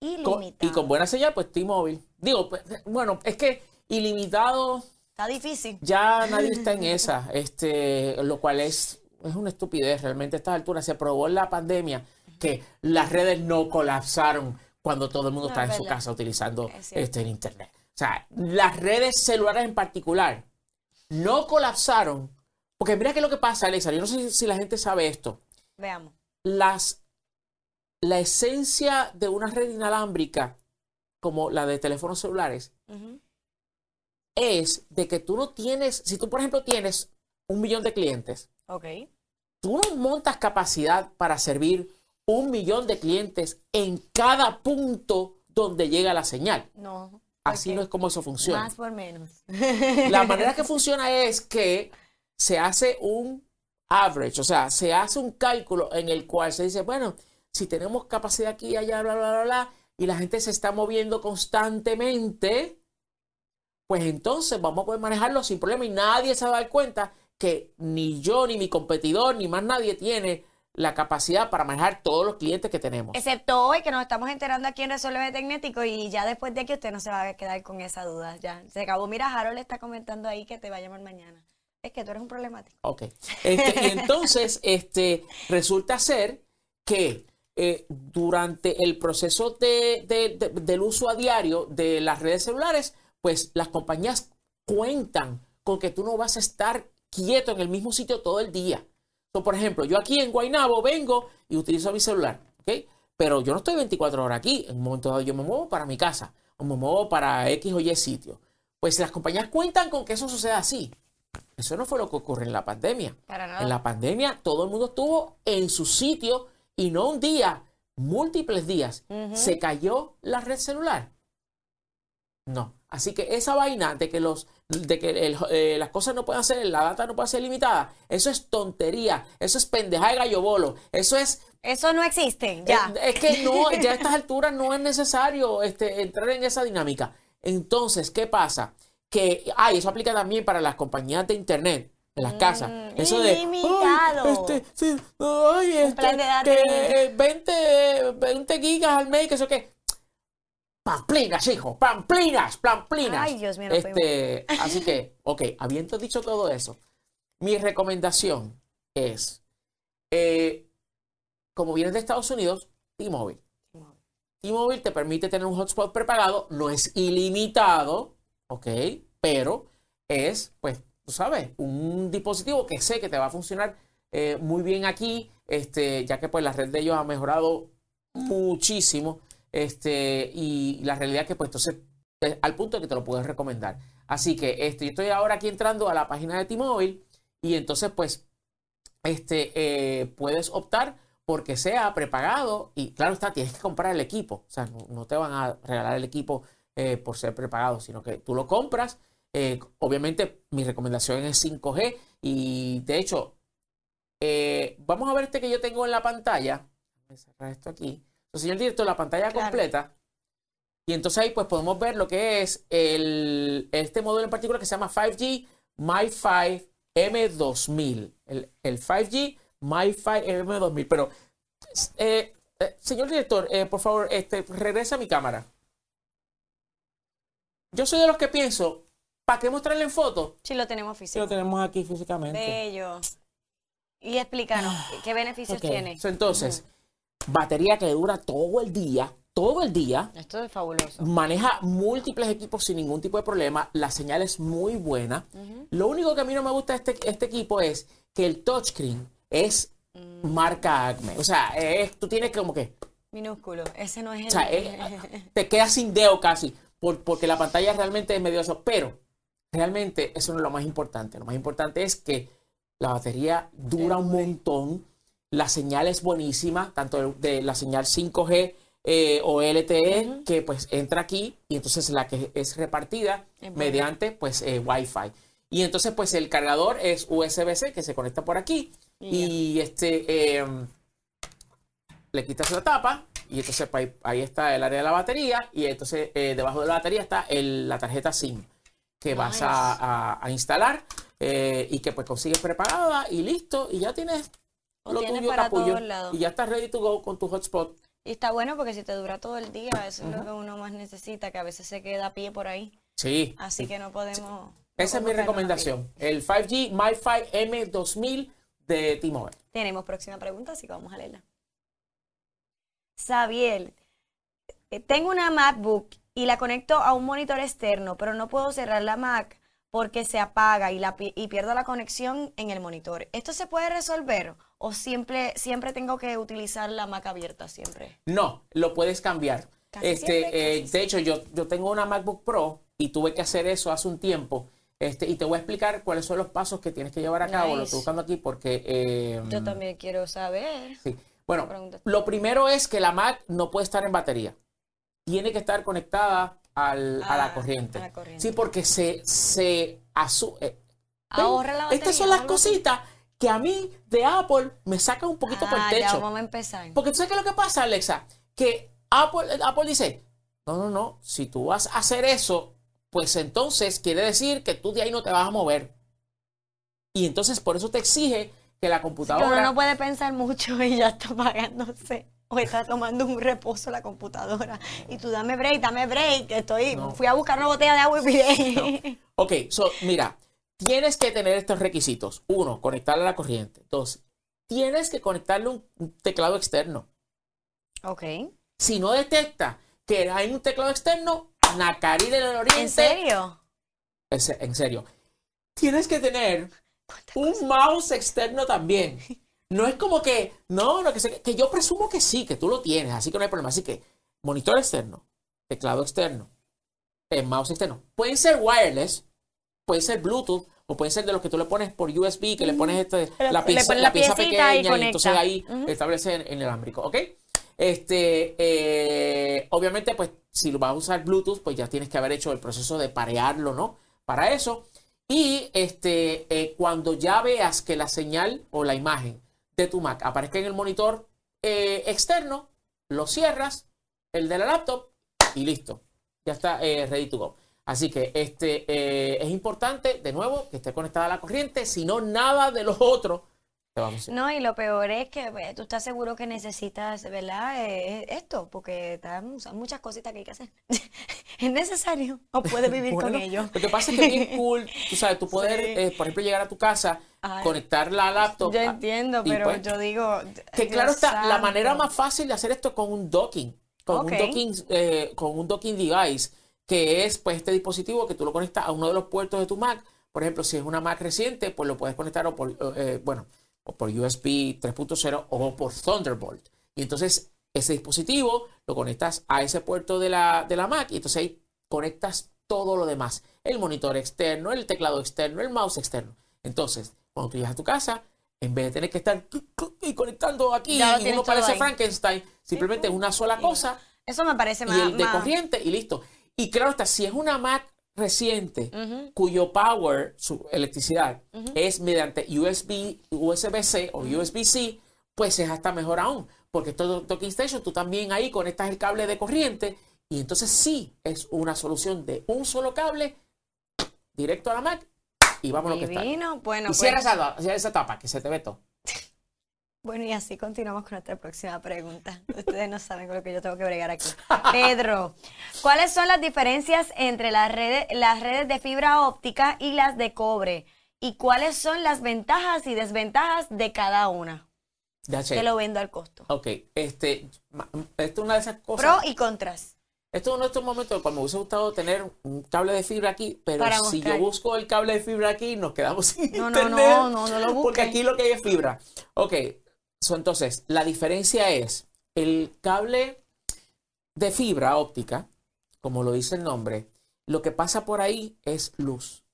Ilimitado. y con buena señal, pues T-Mobile. Digo, pues, bueno, es que ilimitado. Está difícil. Ya nadie está en esa, este, lo cual es es una estupidez realmente a estas alturas. Se probó en la pandemia que las redes no colapsaron cuando todo el mundo está en su casa utilizando este, el Internet. O sea, las redes celulares en particular no colapsaron. Porque mira qué es lo que pasa, Alexa. Yo no sé si la gente sabe esto. Veamos. Las, la esencia de una red inalámbrica, como la de teléfonos celulares, es de que tú no tienes, si tú por ejemplo tienes un millón de clientes Ok. Tú no montas capacidad para servir un millón de clientes en cada punto donde llega la señal. No. Así no es como eso funciona. Más por menos. La manera que funciona es que se hace un average, o sea, se hace un cálculo en el cual se dice, bueno, si tenemos capacidad aquí, allá, bla, bla, bla, bla, y la gente se está moviendo constantemente, pues entonces vamos a poder manejarlo sin problema y nadie se va a dar cuenta que ni yo, ni mi competidor, ni más nadie tiene la capacidad para manejar todos los clientes que tenemos. Excepto hoy que nos estamos enterando aquí en Resolve Tecnético y ya después de que usted no se va a quedar con esa duda. Ya se acabó. Mira, Harold está comentando ahí que te va a llamar mañana. Es que tú eres un problemático. Ok. Este, y entonces, este, resulta ser que eh, durante el proceso de, del uso a diario de las redes celulares, pues las compañías cuentan con que tú no vas a estar quieto en el mismo sitio todo el día. por ejemplo, yo aquí en Guaynabo vengo y utilizo mi celular, ¿ok? Pero yo no estoy 24 horas aquí. En un momento dado yo me muevo para mi casa o me muevo para X o Y sitio. Pues las compañías cuentan con que eso suceda así. Eso no fue lo que ocurrió en la pandemia. En la pandemia todo el mundo estuvo en su sitio y no un día, múltiples días. Se cayó la red celular. No. Así que esa vaina de que los de que eh, las cosas no pueden ser, la data no puede ser limitada, eso es tontería, eso es pendeja de gallo bolo, eso es... Eso no existe, ya. Es, que no, ya a estas alturas no es necesario este, entrar en esa dinámica. Entonces, ¿qué pasa? Que, ah, eso aplica también para las compañías de Internet. en las casas. Mm, Eso de. "Ay, este, sí, ay, este, que, ilimitado. eh, 20, 20 gigas al mes, que eso qué. Pamplinas, hijo, pamplinas, pamplinas. Ay, Dios mío, no este, Así que, ok, habiendo dicho todo eso, mi recomendación es, eh, como vienes de Estados Unidos, T-Mobile. T-Mobile te permite tener un hotspot prepagado, no es ilimitado, ok, pero es, pues, tú sabes, un dispositivo que sé que te va a funcionar eh, muy bien aquí, este, ya que pues la red de ellos ha mejorado muchísimo, este, y la realidad que pues entonces, eh, al punto que te lo puedes recomendar. Así que este, yo estoy ahora aquí entrando a la página de T-Mobile y entonces pues este, eh, puedes optar porque sea prepagado y claro está, tienes que comprar el equipo. O sea, no, te van a regalar el equipo eh, por ser prepagado, sino que tú lo compras. Obviamente mi recomendación es 5G y de hecho, vamos a ver este que yo tengo en la pantalla. Voy a cerrar esto aquí. Entonces, señor director, la pantalla Claro. completa. Y entonces ahí pues podemos ver lo que es el, este modelo en particular que se llama 5G MiFi M2000. El, el 5G MiFi M2000. Pero, eh, eh, señor director, eh, por favor, este, regresa a mi cámara. Yo soy de los que pienso, ¿para qué mostrarle en foto? Sí, lo tenemos Si físico. lo tenemos aquí físicamente. Bello. Y explícanos, ¿qué beneficios Ok, tiene? Entonces, batería que dura todo el día, todo el día. Esto es fabuloso. Maneja múltiples equipos sin ningún tipo de problema. La señal es muy buena. Lo único que a mí no me gusta de este, este equipo es que el touchscreen es Mm. marca Acme. O sea, es- tú tienes como que, Minúsculo. Ese no es el. o sea, es- te quedas sin dedo casi, por- porque la pantalla realmente es medio eso. Pero realmente eso no es lo más importante. Lo más importante es que la batería dura un montón. La señal es buenísima, tanto de, la señal 5G eh, o LTE, que pues entra aquí y entonces la que es repartida Es mediante pues eh, Wi-Fi. Y entonces pues el cargador es USB-C que se conecta por aquí Y y este eh, le quitas la tapa y entonces pues, ahí, ahí está el área de la batería y entonces eh, debajo de la batería está el- la tarjeta SIM que vas a, a- a instalar y que pues consigues preparada y listo y ya tienes Lo lo tienes tuyo para capullo todos lados. y ya estás ready to go con tu hotspot. Y está bueno porque si te dura todo el día, eso es lo que uno más necesita, que a veces se queda a pie por ahí. Sí. Así que no podemos. Esa es mi recomendación. El 5G MiFi M2000 de T-Mobile. Tenemos próxima pregunta, así que vamos a leerla. Sabiel, eh, tengo una MacBook y la conecto a un monitor externo, pero no puedo cerrar la Mac porque se apaga y, la, y pierdo la conexión en el monitor. ¿Esto se puede resolver o siempre, siempre tengo que utilizar la Mac abierta siempre? No, lo puedes cambiar. Casi este, siempre, eh, de hecho, yo, yo tengo una MacBook Pro y tuve que hacer eso hace un tiempo. Este, y te voy a explicar cuáles son los pasos que tienes que llevar a cabo. Lo estoy buscando aquí porque. eh, Yo también quiero saber. sí. Bueno, lo primero es que la Mac no puede estar en batería. Tiene que estar conectada al- a, Ah, la corriente. a la corriente. Sí, porque se, se eh, Ahorra la batería. Estas son las cositas que a mí de Apple me sacan un poquito por el Ah, ya techo. vamos a empezar. Porque tú sabes qué es lo que pasa, Alexa, que Apple, Apple dice, no, no, no, si tú vas a hacer eso, pues entonces quiere decir que tú de ahí no te vas a mover. Y entonces por eso te exige que la Que computadora... uno no puede pensar mucho y ya está apagándose. O está tomando un reposo la computadora. Y tú dame break, dame break. que Estoy, No. fui a buscar una botella de agua y pide. Ok, so, mira, tienes que tener estos requisitos. Uno, conectarle a la corriente. Dos, tienes que conectarle un teclado externo. ok. Si no detecta que hay un teclado externo, Nacari del Oriente... ¿En serio? En se- en serio. Tienes que tener un mouse externo también. No es como que, no, no, que, se- que yo presumo que sí, que tú lo tienes, así que no hay problema. Así que, monitor externo, teclado externo, eh, mouse externo. Pueden ser wireless, puede ser Bluetooth, o puede ser de los que tú le pones por USB, que le pones este, la pieza, pones la la pieza piecita y pequeña y, entonces ahí Ujú. establece en, en el inalámbrico, ¿ok? Este, eh, obviamente, pues, si lo vas a usar Bluetooth, pues ya tienes que haber hecho el proceso de parearlo, ¿no? Para eso. Y este, eh, cuando ya veas que la señal o la imagen de tu Mac aparezca en el monitor eh, externo, lo cierras, el de la laptop, y listo. Ya está ready to go. Así que este eh, es importante, de nuevo, que esté conectada a la corriente, si no, nada de los otros te va a funcionar. No, y lo peor es que pues, tú estás seguro que necesitas, ¿verdad? Eh, esto, porque están muchas cositas que hay que hacer. ¿Es necesario o puedes vivir con ello? Lo que pasa es que es bien cool, tú sabes, tú poder, Sí. eh, por ejemplo, llegar a tu casa, Ay. conectar la laptop. Yo ah, entiendo, pero pues, yo digo... Que Dios claro está, la manera más fácil de hacer esto es con un docking, con un docking, eh, con un docking device, que es pues este dispositivo que tú lo conectas a uno de los puertos de tu Mac. Por ejemplo, si es una Mac reciente, pues lo puedes conectar o por, eh, bueno, o por USB 3.0 o por Thunderbolt. Y entonces ese dispositivo lo conectas a ese puerto de la, de la Mac y entonces ahí conectas todo lo demás. El monitor externo, el teclado externo, el mouse externo. Entonces, cuando tú llegas a tu casa, en vez de tener que estar y conectando aquí Ya y uno parece ahí. Frankenstein, simplemente es una sola cosa Eso me parece y más... el de más- corriente y listo. Y claro está, si es una Mac reciente cuyo power, su electricidad, es mediante USB, USB-C o USB-C, pues es hasta mejor aún. Porque todo Docking Station, tú también ahí conectas el cable de corriente y entonces sí es una solución de un solo cable directo a la Mac y vámonos que está. Bueno, Y pues, esa, esa tapa que se te ve todo. Bueno, y así continuamos con nuestra próxima pregunta. Ustedes no saben con lo que yo tengo que bregar aquí. Pedro, ¿cuáles son las diferencias entre las redes, las redes de fibra óptica y las de cobre? ¿Y cuáles son las ventajas y desventajas de cada una? Te lo vendo al costo. Ok, este, esto es una de esas cosas. Pro y contras. Esto es uno de estos momentos en cual me hubiese gustado tener un cable de fibra aquí, pero Para si yo busco el cable de fibra aquí, nos quedamos sin No, no, internet. no, no, no lo busques. Porque aquí lo que hay es fibra. Ok, so, entonces, la diferencia es el cable de fibra óptica, como lo dice el nombre, lo que pasa por ahí es luz.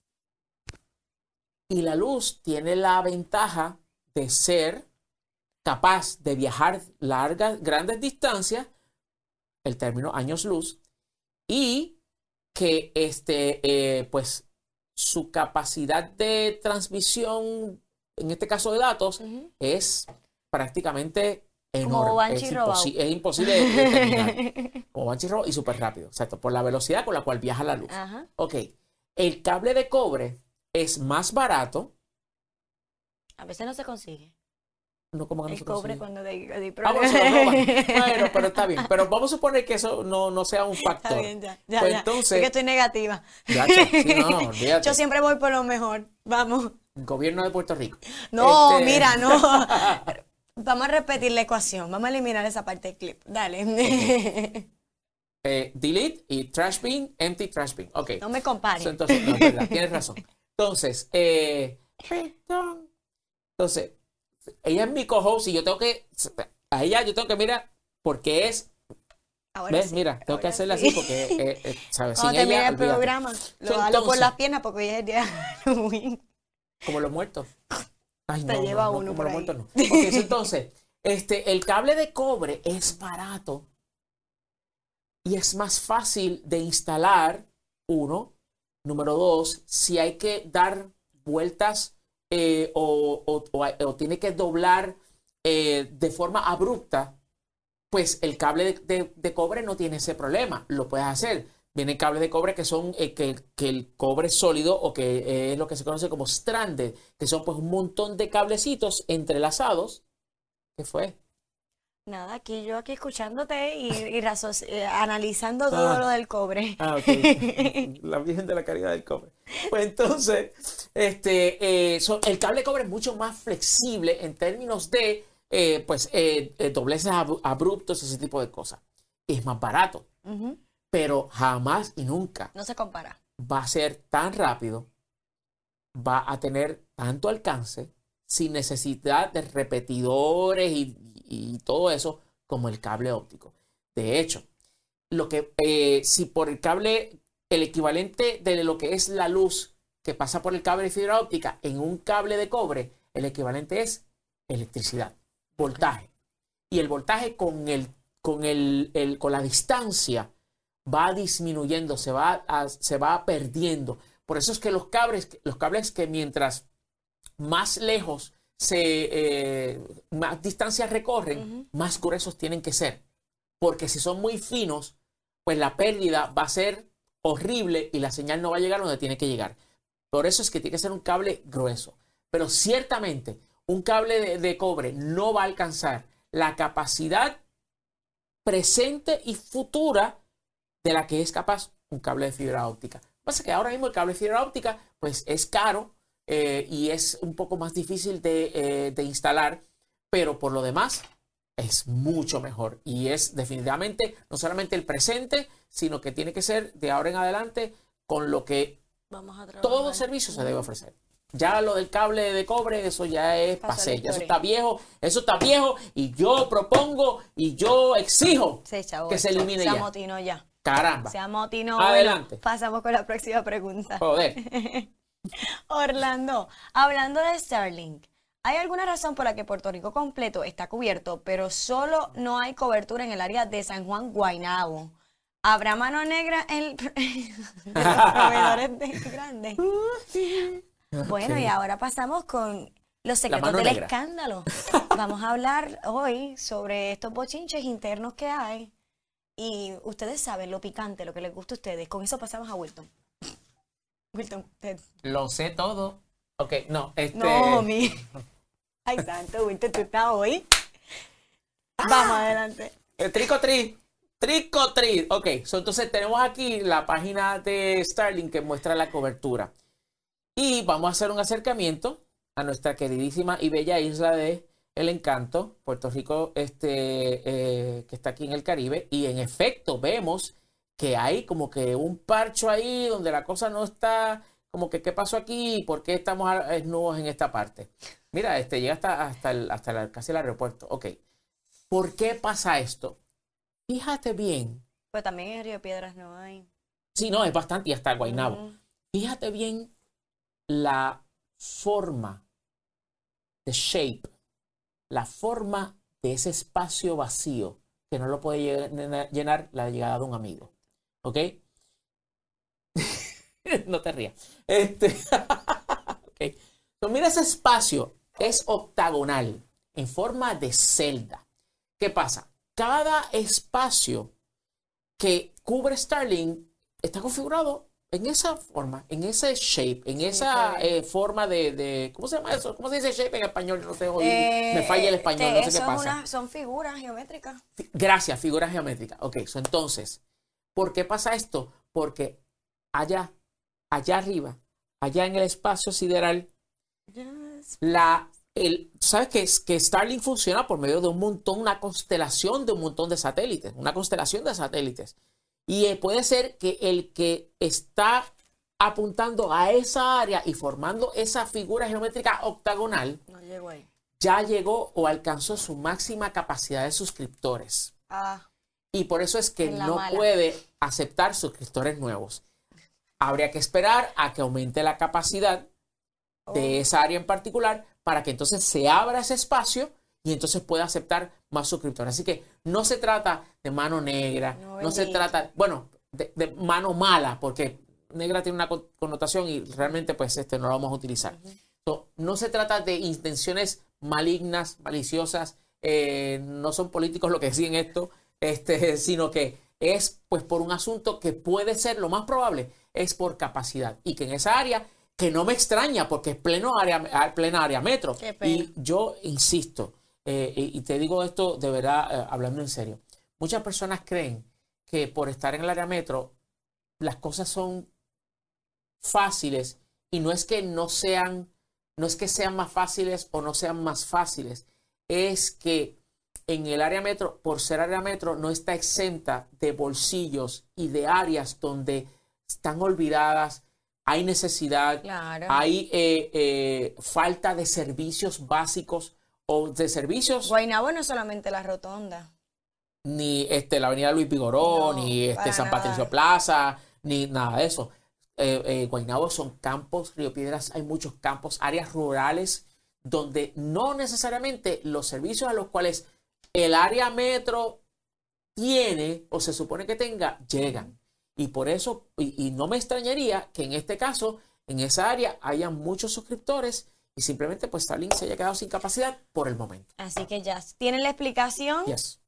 Y la luz tiene la ventaja de ser capaz de viajar largas, grandes distancias, el término años luz, y que este, eh, pues, su capacidad de transmisión, en este caso de datos, es prácticamente Como enorme. Banshee es, imposi- es imposible de determinar. Como Banshee robado y súper rápido, exacto, por la velocidad con la cual viaja la luz. Ajá. Ok, el cable de cobre es más barato, A veces no se consigue. no como que no El se cobre consigue. cuando de, de Ah, bueno, se lo roban. Bueno, pero está bien. Pero vamos a suponer que eso no, no sea un factor. Está bien, ya, ya, Pues ya. entonces- Es que estoy negativa. Ya, sí, no. Yo siempre voy por lo mejor. Vamos. Gobierno de Puerto Rico. No, Este- mira, no. Vamos a repetir la ecuación. Vamos a eliminar esa parte del clip. Dale. Eh, delete y trash bin, empty trash bin. Ok. No me compares. So, Entonces, no, verdad, tienes razón. Entonces, eh, perdón. Entonces, ella es mi co-host y yo tengo que, a ella yo tengo que mirar porque es, Ahora ¿ves? sí, Mira, tengo que hacerla sí. así porque, eh, eh, ¿sabes? Sin Cuando ella, el programa, lo halo por entonces- las piernas porque hoy es el día de Halloween. Como los muertos. Ay, Te no, lleva no, no, uno por ahí. so, entonces, este, el cable de cobre es barato y es más fácil de instalar, uno. Número dos, si hay que dar vueltas eh, o, o- o tiene que doblar eh, de forma abrupta, pues el cable de, de- de cobre no tiene ese problema, lo puedes hacer. Vienen cables de cobre que son eh, que, que el cobre sólido o que eh, es lo que se conoce como stranded, que son pues un montón de cablecitos entrelazados. ¿Qué fue? Nada, aquí yo aquí escuchándote y, y eh, analizando todo Ah. lo del cobre. Ah, ok. la Virgen de la Caridad del Cobre. Pues entonces, este, son- el cable de cobre es mucho más flexible en términos de, pues, dobleces ab- abruptos, ese tipo de cosas. Es más barato, Ujú. Pero jamás y nunca No se compara. va a ser tan rápido, va a tener tanto alcance, sin necesidad de repetidores y, y todo eso, como el cable óptico. De hecho, lo que eh, si por el cable, el equivalente de lo que es la luz que pasa por el cable de fibra óptica en un cable de cobre, el equivalente es electricidad, voltaje. Y el voltaje con el, con el, el- con la distancia va disminuyendo, se va, a- se va perdiendo. Por eso es que los cables, los cables que mientras más lejos se, eh, más distancia recorren, más gruesos tienen que ser. Porque si son muy finos, pues la pérdida va a ser horrible y la señal no va a llegar donde tiene que llegar. Por eso es que tiene que ser un cable grueso. Pero ciertamente un cable de, de cobre no va a alcanzar la capacidad presente y futura de la que es capaz un cable de fibra óptica. Lo que pasa es que ahora mismo el cable de fibra óptica pues es caro eh, y es un poco más difícil de, eh, de instalar, pero por lo demás es mucho mejor y es definitivamente no solamente el presente, sino que tiene que ser de ahora en adelante con lo que Vamos a todo servicio se debe ofrecer. Ya lo del cable de cobre, eso ya es pasé, ya eso está viejo, eso está viejo y yo propongo y yo exijo Se que se elimine Se ya. amotinó ya. Caramba. Se amotinó. Adelante. Bueno, pasamos con la próxima pregunta. Joder. Orlando, hablando de Starlink, ¿hay alguna razón por la que Puerto Rico completo está cubierto, pero solo no hay cobertura en el área de San Juan, Guaynabo? ¿Habrá mano negra en, en los proveedores de grandes? Bueno, y ahora pasamos con los secretos del negra. escándalo. Vamos a hablar hoy sobre estos bochinches internos que hay. Y ustedes saben lo picante, lo que les gusta a ustedes. Con eso pasamos a Wilton. Wilton, te- Lo sé todo. Ok, no, este. no, mi. Ay, santo, Wilton, tú estás hoy. Vamos adelante. El trico tri. Trico tri. Ok, so, entonces tenemos aquí la página de Starlink que muestra la cobertura. Y vamos a hacer un acercamiento a nuestra queridísima y bella isla de El Encanto, Puerto Rico, este, eh, que está aquí en el Caribe. Y en efecto, vemos que hay como que un parcho ahí donde la cosa no está, como que qué pasó aquí, por qué estamos desnudos en esta parte. Mira, este llega hasta, hasta, el, hasta casi el aeropuerto. Ok. ¿Por qué pasa esto? Fíjate bien. Pero también en Río Piedras no hay. Sí, no, es bastante y hasta Guaynabo. Ujú. Fíjate bien la forma, the shape, la forma de ese espacio vacío que no lo puede llena- llenar la llegada de un amigo. ¿Ok? no te rías. Este, ok. So, mira ese espacio, es octagonal, en forma de celda. ¿Qué pasa? Cada espacio que cubre Starlink está configurado en esa forma, en ese shape, en esa eh, forma de, de- ¿Cómo se llama eso? ¿Cómo se dice shape en español? No sé, hoy Eh, me falla el español, no sé qué pasa. una- son figuras geométricas. Gracias, figura geométrica. Ok, so entonces, ¿por qué pasa esto? Porque allá, allá arriba, allá en el espacio sideral, la, el, sabes que, que Starlink funciona por medio de un montón, una constelación de un montón de satélites, una constelación de satélites. Y eh, puede ser que el que está apuntando a esa área y formando esa figura geométrica octagonal No llego ahí. ya llegó o alcanzó su máxima capacidad de suscriptores. Ah, Y por eso es que no mala. puede aceptar suscriptores nuevos. Habría que esperar a que aumente la capacidad Oh. de esa área en particular para que entonces se abra ese espacio y entonces pueda aceptar más suscriptores. Así que no se trata de mano negra, No, no, se trata, bueno, de, de mano mala, porque negra tiene una con- connotación y realmente pues este no lo vamos a utilizar. So, no se trata de intenciones malignas, maliciosas, eh, no son políticos los que deciden esto, este, sino que es pues por un asunto que puede ser, lo más probable, es por capacidad. Y que en esa área, que no me extraña, porque es pleno área, plena área metro. Y yo insisto, eh, y, y te digo esto de verdad, eh, hablando en serio, muchas personas creen que por estar en el área metro, las cosas son fáciles y no es que no sean, no es que sean más fáciles o no sean más fáciles, es que en el área metro, por ser área metro, no está exenta de bolsillos y de áreas donde están olvidadas, hay necesidad, claro. hay eh, eh, falta de servicios básicos o de servicios Guaynabo no es solamente la rotonda. ni este, la avenida Luis Vigoró, No, ni este, San nada. Patricio Plaza, ni nada de eso. Eh, eh, Guaynabo son campos, Río Piedras hay muchos campos, áreas rurales, donde no necesariamente los servicios a los cuales el área metro tiene o se supone que tenga, llegan. Y por eso, y, y no me extrañaría que en este caso, en esa área, haya muchos suscriptores y simplemente pues Starlink se haya quedado sin capacidad por el momento. Así que ya tienen la explicación. Yes.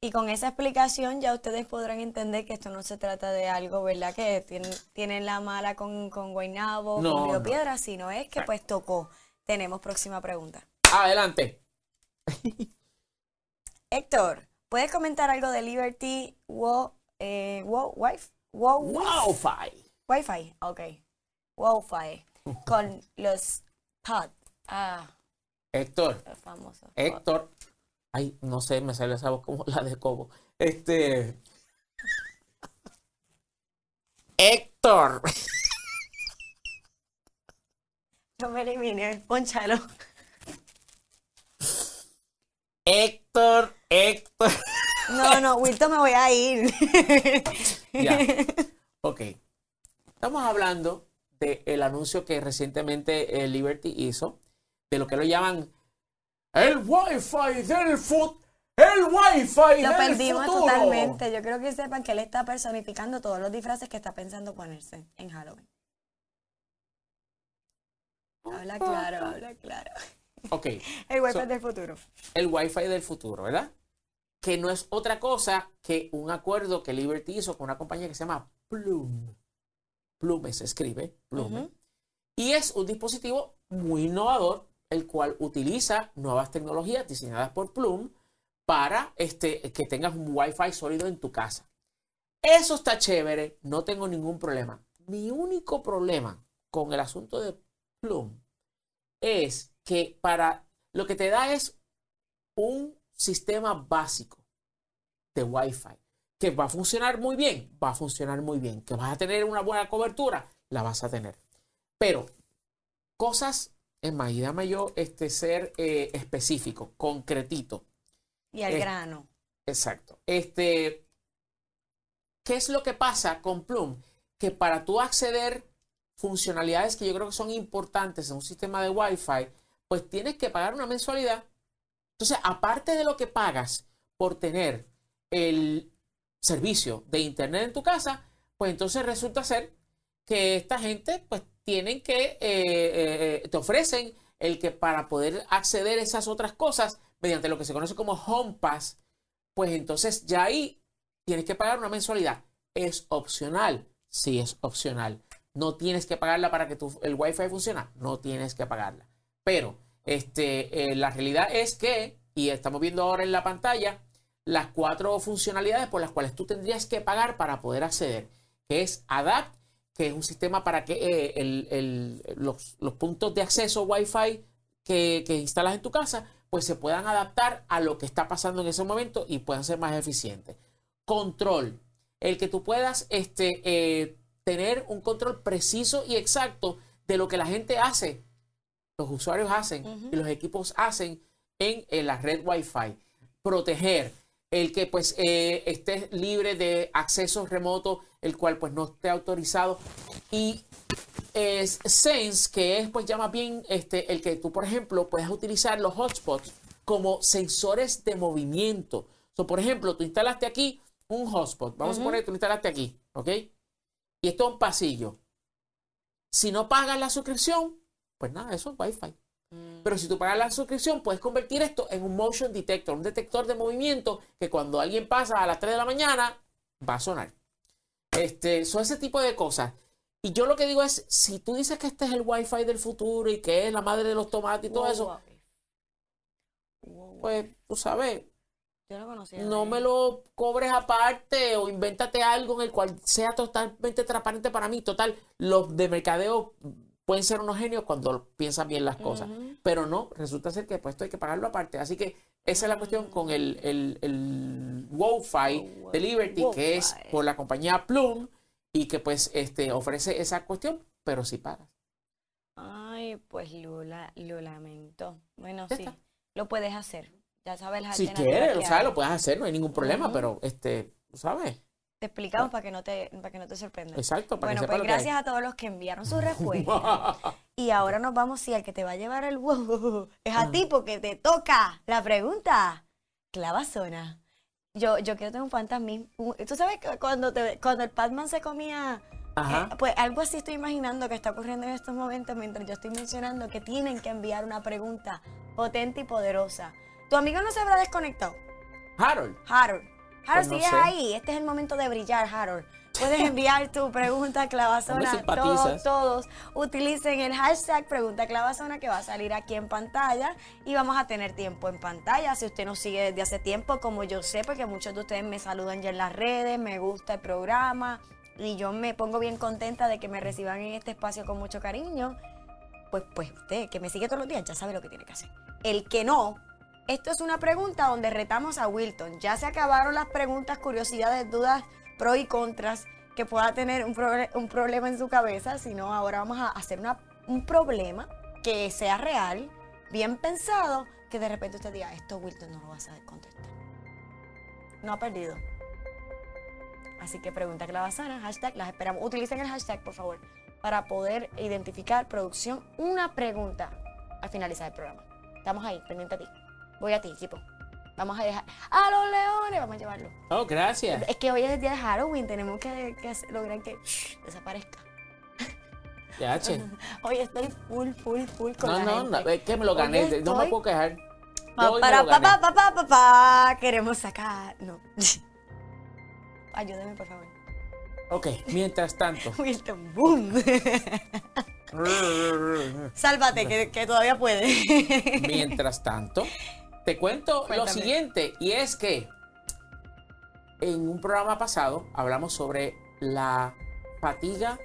Y con esa explicación ya ustedes podrán entender que esto no se trata de algo, ¿verdad? Que tienen, tienen la mala con, con Guaynabo, No, con Río no. Piedra, sino es que pues tocó. Tenemos próxima pregunta. Adelante. Héctor, ¿puedes comentar algo de Liberty Wo, eh, Wo- Wi-Fi? Wo- Wi-Fi. Wi-Fi, ok. Wi-Fi. Con los pod. Ah, Héctor, pod. Héctor. Ay, no sé, me sale esa voz como la de Cobo. Este. Héctor. No me elimines, ponchalo. Héctor, Héctor. No, no, Wilton, me voy a ir. Ya. Ok. Estamos hablando del anuncio que recientemente eh, Liberty hizo, de lo que lo llaman el Wi-Fi del futuro. El Wi-Fi Lo del perdimos futuro. totalmente. Yo creo que sepan que él está personificando todos los disfraces que está pensando ponerse en Halloween. Habla claro, habla claro. Ok. El Wi-Fi So- del futuro. el Wi-Fi del futuro, ¿verdad? Que no es otra cosa que un acuerdo que Liberty hizo con una compañía que se llama Plume. Plume se escribe, Plume. Y es un dispositivo muy innovador, el cual utiliza nuevas tecnologías diseñadas por Plume para este, que tengas un Wi-Fi sólido en tu casa. Eso está chévere, no tengo ningún problema. Mi único problema con el asunto de Plume es que para lo que te da es un sistema básico de Wi-Fi que va a funcionar muy bien, va a funcionar muy bien, que vas a tener una buena cobertura, la vas a tener. Pero cosas, más, y dame yo este, ser eh, específico, concretito. Y al grano. Exacto. Este, ¿qué es lo que pasa con Plum? Que para tú acceder funcionalidades que yo creo que son importantes en un sistema de Wi-Fi, pues tienes que pagar una mensualidad. Entonces, aparte de lo que pagas por tener el servicio de internet en tu casa, pues entonces resulta ser que esta gente pues tienen que, eh, eh, eh, te ofrecen el que para poder acceder a esas otras cosas mediante lo que se conoce como Home Pass, pues entonces ya ahí tienes que pagar una mensualidad. ¿Es opcional? Sí, es opcional. No tienes que pagarla para que tu, el Wi-Fi funcione. No tienes que pagarla. Pero este, la realidad es que, y estamos viendo ahora en la pantalla, las cuatro funcionalidades por las cuales tú tendrías que pagar para poder acceder, que es ADAPT, que es un sistema para que eh, el- el- los, los puntos de acceso Wi-Fi que, que instalas en tu casa, pues se puedan adaptar a lo que está pasando en ese momento y puedan ser más eficientes. Control, el que tú puedas este, eh, tener un control preciso y exacto de lo que la gente hace, los usuarios hacen y los equipos hacen en, en la red Wi-Fi. Proteger, el que pues eh, esté libre de acceso remoto, el cual pues no esté autorizado. Y es Sense, que es pues ya más bien este, el que tú, por ejemplo, puedes utilizar los hotspots como sensores de movimiento. So, por ejemplo, tú instalaste aquí un hotspot. Vamos a poner tú lo instalaste aquí, ¿ok? Y esto es un pasillo. Si no pagas la suscripción, pues nada, eso es Wi-Fi. Pero si tú pagas la suscripción, puedes convertir esto en un motion detector, un detector de movimiento que cuando alguien pasa a las 3 de la mañana, va a sonar. Este, son ese tipo de cosas. Y yo lo que digo es, si tú dices que este es el Wi-Fi del futuro y que es la madre de los tomates y todo Wow, eso, wow. Pues tú sabes, Yo lo conocía. no de- me lo cobres aparte o invéntate algo en el cual sea totalmente transparente para mí. Total, los de mercadeo pueden ser unos genios cuando piensan bien las cosas. Pero no, resulta ser que esto hay que pagarlo aparte. Así que esa es la cuestión con el, el, el Wi-Fi Oh, de Liberty, que es por la compañía Plume y que pues este, ofrece esa cuestión, pero si pagas. Ay, pues lo, la- lo lamento. Bueno, sí, está. lo puedes hacer. Ya sabes las Si quieres, o que sea, hay. lo puedes hacer, no hay ningún problema, pero este, sabes. Te explicamos para que no te, para que no te sorprendas. Exacto, para Bueno, que sepa pues lo que hay. gracias a todos los que enviaron sus respuestas. y ahora nos vamos, si el que te va a llevar el wow es a ti porque te toca la pregunta. Clavazona. Yo, yo quiero tener un fantasmismo. Tú sabes que cuando, te, cuando el Batman se comía, Ajá. eh, pues algo así estoy imaginando que está ocurriendo en estos momentos mientras yo estoy mencionando que tienen que enviar una pregunta potente y poderosa. Tu amigo no se habrá desconectado. Harold. Harold. Harold, Pues no sé. ahí. Este es el momento de brillar, Harold. Puedes enviar tu pregunta clavazona. Todos, todos utilicen el hashtag pregunta clavazona que va a salir aquí en pantalla y vamos a tener tiempo en pantalla. Si usted nos sigue desde hace tiempo, como yo sé, porque muchos de ustedes me saludan ya en las redes, me gusta el programa y yo me pongo bien contenta de que me reciban en este espacio con mucho cariño. Pues, pues usted que me sigue todos los días ya sabe lo que tiene que hacer. El que no, esto es una pregunta donde retamos a Wilton. Ya se acabaron las preguntas, curiosidades, dudas, pros y contras que pueda tener un, proble- un problema en su cabeza, sino ahora vamos a hacer un problema que sea real, bien pensado, que de repente usted diga, esto Wilton no lo va a contestar. No ha perdido. Así que pregunta clavazana, hashtag, las esperamos. Utilicen el hashtag, por favor, para poder identificar producción una pregunta al finalizar el programa. Estamos ahí, pendiente a ti. Voy a ti, equipo. Vamos a dejar a los leones, vamos a llevarlo. Oh, gracias. Es que hoy es el día de Halloween, tenemos que, lograr que shh, desaparezca. Ya, che. Hoy estoy full, full, full con No, la no, gente. no, es que me lo gané. No me estoy- puedo quejar. Hoy para papá, papá, papá, queremos sacar. No. Ayúdeme, por favor. Ok, mientras tanto. Wilton, boom. Sálvate, que, que todavía puede. Mientras tanto, te cuento lo siguiente, y es que en un programa pasado hablamos sobre la fatiga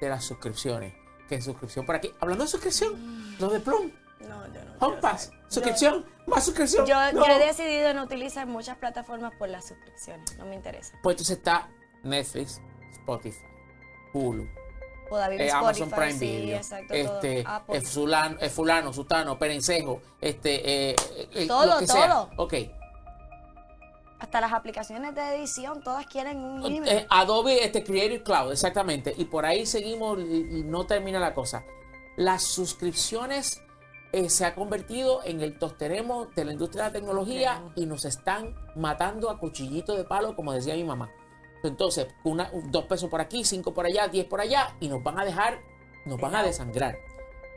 de las suscripciones. Que suscripción por aquí. Hablando de suscripción, lo de Plum, No, yo no. Home quiero Pass, saber. suscripción, más suscripción. Yo, no. yo he decidido no utilizar muchas plataformas por las suscripciones. No me interesa. Pues entonces está Netflix, Spotify, Hulu, David eh, Amazon Prime sí, Video, exacto, este, todo. Apple. eh, fulano, eh, fulano, sutano, perencejo, este, eh, eh, Todo, lo que sea. todo. Ok. Hasta las aplicaciones de edición, todas quieren un. Eh, Adobe este, Creative Cloud, exactamente. Y por ahí seguimos y, no termina la cosa. Las suscripciones eh, se ha convertido en el tosteremo de la industria de la tecnología y nos están matando a cuchillito de palo, como decía mi mamá. Entonces, una, un- dos pesos por aquí, cinco por allá, diez por allá, y nos van a dejar, nos van a desangrar.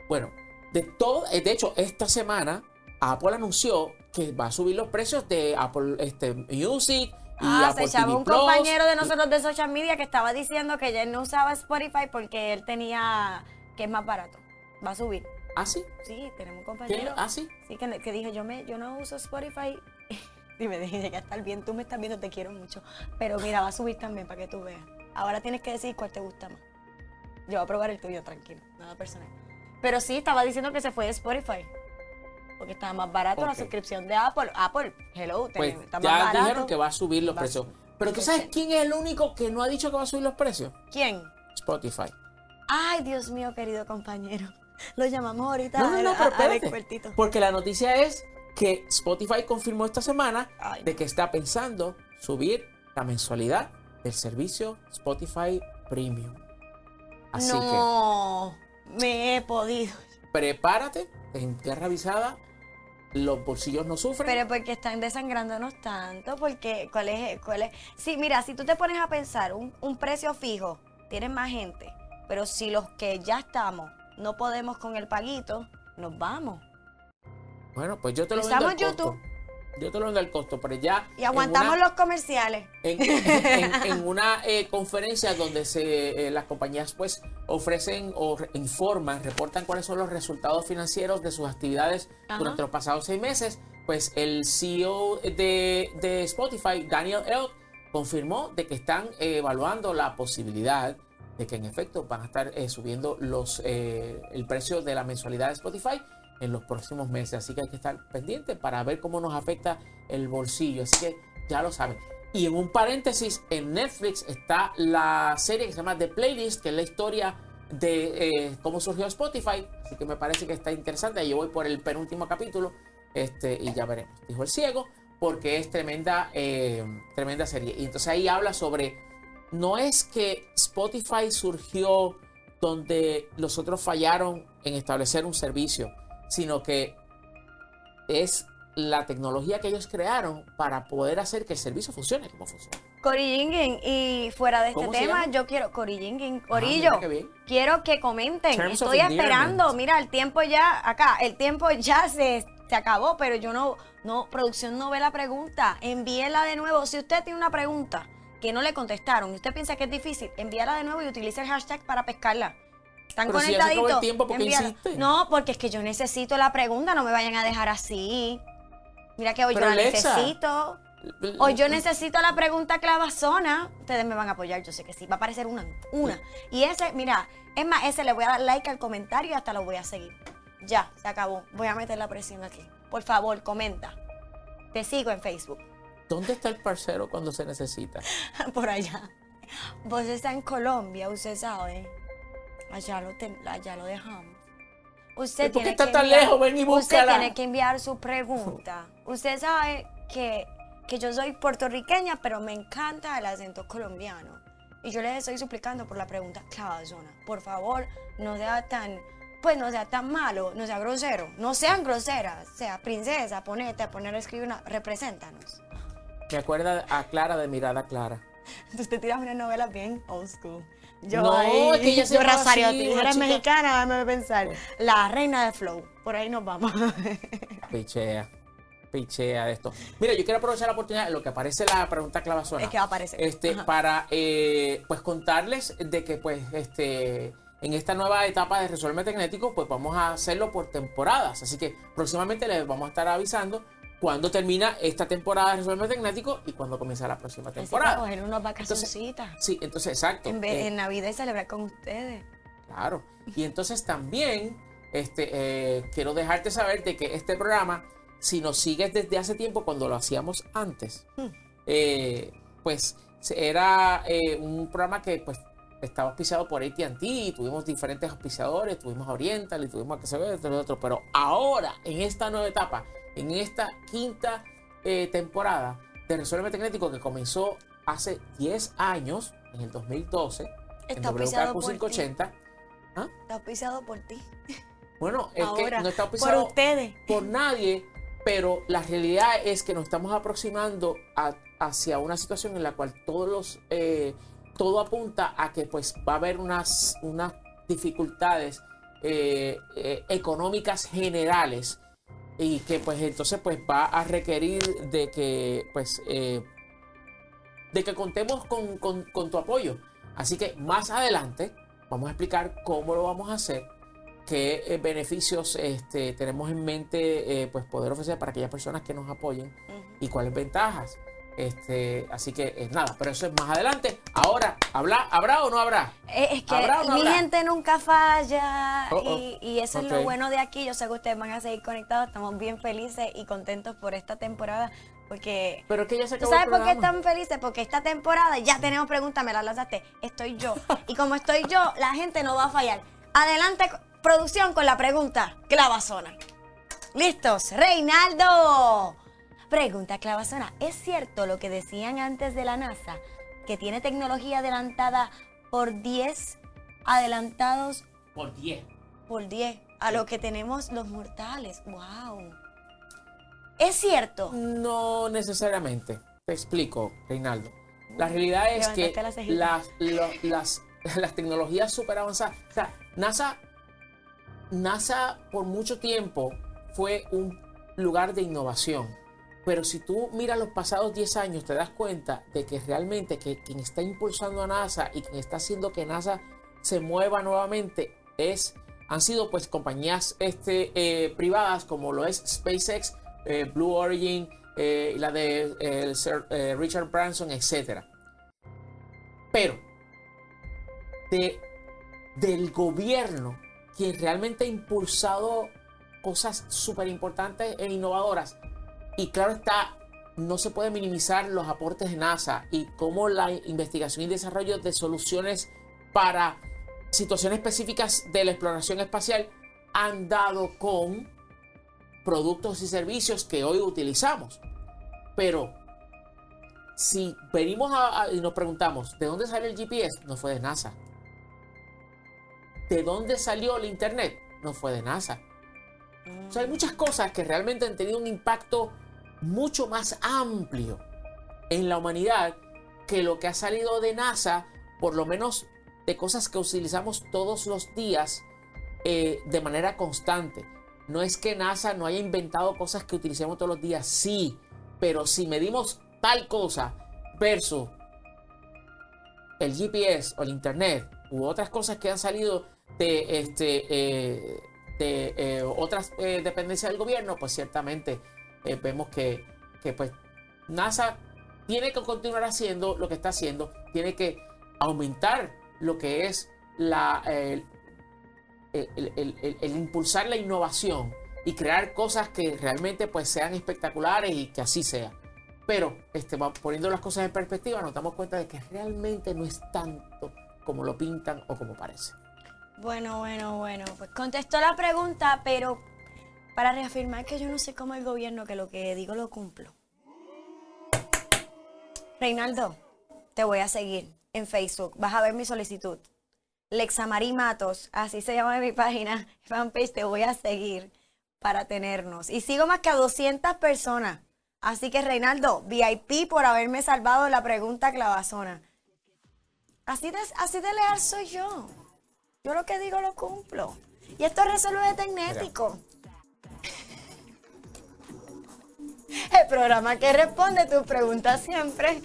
Bueno, de todo, eh, de hecho, esta semana Apple anunció que va a subir los precios de Apple este, Music y Ah, se echaba un Plus. compañero de nosotros de social media que estaba diciendo que ya él no usaba Spotify porque él tenía que es más barato. Va a subir. ¿Ah, sí? Sí, tenemos un ¿Tiene- compañero. ¿Ah, sí? Sí, que, que dijo, yo me, yo no uso Spotify. Y me dije, llegué a estar bien, tú me estás viendo, te quiero mucho. Pero mira, va a subir también para que tú veas. Ahora tienes que decir cuál te gusta más. Yo voy a probar el tuyo, tranquilo, nada personal. Pero sí, estaba diciendo que se fue de Spotify. Porque estaba más barato la suscripción de Apple. Apple, hello, Pues está más ya barato. dijeron que va a subir los Va a precios. Pero tú sabes quién es el único que no ha dicho que va a subir los precios? ¿Quién? Spotify. Ay, Dios mío, querido compañero. Lo llamamos ahorita No, no, no, a- espérate. expertito. Porque la noticia es que Spotify confirmó esta semana de que está pensando subir la mensualidad del servicio Spotify Premium. Así no, me he podido. prepárate, en tierra avisada, los bolsillos no sufren. Pero porque están desangrándonos tanto, porque ¿cuál es? Cuál es? Sí, mira, si tú te pones a pensar, un, un precio fijo, tienes más gente, pero si los que ya estamos no podemos con el paguito, nos vamos. Bueno, pues yo te lo vendo Estamos al en costo. YouTube. Yo te lo vendo al costo, pero ya. Y aguantamos una- los comerciales. en, en- en una eh, conferencia donde se, eh, las compañías pues ofrecen o informan, reportan cuáles son los resultados financieros de sus actividades Ajá. durante los pasados seis meses, pues el CEO de, de Spotify, Daniel Elk, confirmó de que están eh, evaluando la posibilidad de que en efecto van a estar subiendo los, eh, el precio de la mensualidad de Spotify en los próximos meses. Así que hay que estar pendiente para ver cómo nos afecta el bolsillo. Así que ya lo saben. Y en un paréntesis, en Netflix está la serie que se llama The Playlist, que es la historia de eh, cómo surgió Spotify. Así que me parece que está interesante. Yo voy por el penúltimo capítulo este, y ya veremos. Dijo el ciego, porque es tremenda, eh, tremenda serie. Y entonces ahí habla sobre, no es que Spotify surgió donde los otros fallaron en establecer un servicio, sino que es la tecnología que ellos crearon para poder hacer que el servicio funcione como funciona. Cory Jingin, y fuera de este ¿Cómo se tema, llama? yo quiero, Ah, Corillo, quiero que comenten. Terms Estoy esperando, mira, el tiempo ya, acá, el tiempo ya se, se acabó, pero yo no, no, producción no ve la pregunta. Envíela de nuevo. Si usted tiene una pregunta que no le contestaron y usted piensa que es difícil, envíala de nuevo y utilice el hashtag para pescarla. Están Pero si conectaditos. el tiempo. No, porque es que yo necesito la pregunta, no me vayan a dejar así. Mira que hoy Pero, yo la Alexa, necesito. Hoy yo necesito la pregunta clavazona. Ustedes me van a apoyar, yo sé que sí. Va a aparecer una. Una. Y ese, mira, es más, ese le voy a dar like al comentario y hasta lo voy a seguir. Ya, se acabó. Voy a meter la presión aquí. Por favor, comenta. Te sigo en Facebook. ¿Dónde está el parcero cuando se necesita? Por allá. Vos está en Colombia, usted sabe. Allá lo, ten- allá lo dejamos. Usted ¿Y por qué tiene está que tan enviar- lejos? Ven y Usted búscala. tiene que enviar su pregunta. Usted sabe que, que yo soy puertorriqueña, pero me encanta el acento colombiano. Y yo les estoy suplicando por la pregunta clavazona. Por favor, no sea tan, pues no sea tan malo, no sea grosero. No sean groseras. Sea princesa, ponete a poner a escribir una, represéntanos. Me acuerda a Clara de Mirada Clara. Usted tira una novela bien old school. Yo No, ahí, es que ella se yo llama Rosario, así, tú eres chica- mexicana, déjame pensar. La reina de flow. Por ahí nos vamos. Pichea. Pichea de esto. Mira, yo quiero aprovechar la oportunidad, lo que aparece la pregunta clavazona. Es que va a aparecer. Este, Ajá. para eh, pues contarles de que pues este en esta nueva etapa de Resuelve Tecnético, pues vamos a hacerlo por temporadas. Así que próximamente les vamos a estar avisando cuándo termina esta temporada de Resuelve Tecnético y cuándo comienza la próxima Así para temporada. coger unas vacacioncitas. Sí, entonces exacto. En, vez- Eh, en Navidad y celebrar con ustedes. Claro. Y entonces también este, eh, quiero dejarte saber de que este programa, si nos sigues desde hace tiempo, cuando lo hacíamos antes, Hmm. eh, pues era un programa que pues estaba auspiciado por AT&T, tuvimos diferentes auspiciadores, tuvimos a Oriental y tuvimos a que se otro, pero ahora, en esta nueva etapa, en esta quinta eh, temporada de Resuelve Tecnético que comenzó hace 10 años, en el 2012, Está en auspiciado WKQ por ti. 580. ¿Ah? Está auspiciado por ti. Bueno, es Ahora, que no está por auspiciado ustedes. por nadie, pero la realidad es que nos estamos aproximando a- hacia una situación en la cual todos los eh, todo apunta a que pues va a haber unas, unas dificultades eh, eh, económicas generales y que pues entonces pues va a requerir de que pues eh, de que contemos con, con- con tu apoyo. Así que más adelante vamos a explicar cómo lo vamos a hacer, qué eh, beneficios este, tenemos en mente eh, pues poder ofrecer para aquellas personas que nos apoyen y cuáles ventajas. Este, así que eh, nada, pero eso es más adelante. Ahora, ¿habla, ¿habrá o no habrá? Eh, Es que ¿Habrá o no mi habrá? gente nunca falla Oh, oh. y, y eso es lo bueno de aquí. Yo sé que ustedes van a seguir conectados. Estamos bien felices y contentos por esta temporada porque Pero es que ya se ¿Tú acabó el sabes por qué están felices? Porque esta temporada ya tenemos preguntas, me las lanzaste. Estoy yo. Y como estoy yo, la gente no va a fallar. Adelante, producción, con la pregunta clavazona. ¿Listos? Reinaldo. Pregunta clavazona. ¿Es cierto lo que decían antes de la NASA? Que tiene tecnología adelantada por 10 adelantados Por 10. por 10 a lo que tenemos los mortales. ¡Wow! ¿Es cierto? No necesariamente. Te explico, Reinaldo. La realidad es que las, las, las tecnologías súper avanzadas. O sea, NASA, NASA por mucho tiempo fue un lugar de innovación. Pero si tú miras los pasados 10 años, te das cuenta de que realmente que quien está impulsando a NASA y quien está haciendo que NASA se mueva nuevamente es, han sido pues compañías este, eh, privadas como lo es SpaceX, eh, Blue Origin, eh, la de Sir, eh, Richard Branson, etc. Pero de, del gobierno, quien realmente ha impulsado cosas súper importantes e innovadoras, y claro está, no se puede minimizar los aportes de NASA y cómo la investigación y desarrollo de soluciones para situaciones específicas de la exploración espacial han dado con productos y servicios que hoy utilizamos. Pero si venimos y nos preguntamos, ¿de dónde salió el GPS? No fue de NASA. ¿De dónde salió el Internet? No fue de NASA. O sea, hay muchas cosas que realmente han tenido un impacto mucho más amplio en la humanidad que lo que ha salido de NASA, por lo menos de cosas que utilizamos todos los días eh, de manera constante. no es que NASA no haya inventado cosas que utilicemos todos los días, sí, pero si medimos tal cosa versus el GPS o el Internet u otras cosas que han salido de, este, eh, eh, otras dependencias del gobierno, pues ciertamente vemos que, que pues NASA tiene que continuar haciendo lo que está haciendo, tiene que aumentar lo que es la, el, impulsar la innovación y crear cosas que realmente pues sean espectaculares y que así sea. Pero este, poniendo las cosas en perspectiva nos damos cuenta de que realmente no es tanto como lo pintan o como parece. Bueno, bueno, bueno, pues contestó la pregunta, pero para reafirmar que yo no sé cómo el gobierno, que lo que digo lo cumplo. Reinaldo, te voy a seguir en Facebook. Vas a ver mi solicitud. Lexamari Matos, así se llama mi página, fanpage, te voy a seguir para tenernos. Y sigo más que a 200 personas. Así que Reinaldo, VIP por haberme salvado la pregunta clavazona. Así de, así de leal soy yo. Yo lo que digo lo cumplo. Y esto resuelve tecnético. El programa que responde tus preguntas siempre.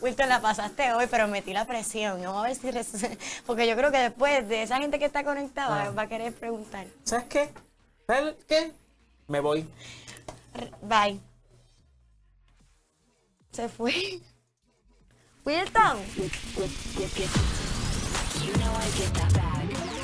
Wilton, la pasaste hoy, pero metí la presión. Vamos a ver si... Porque yo creo que después de esa gente que está conectada ah. va a querer preguntar. ¿Sabes qué? ¿Sabes qué? Me voy. Bye. Se fue. Wilton. You know I get that bag.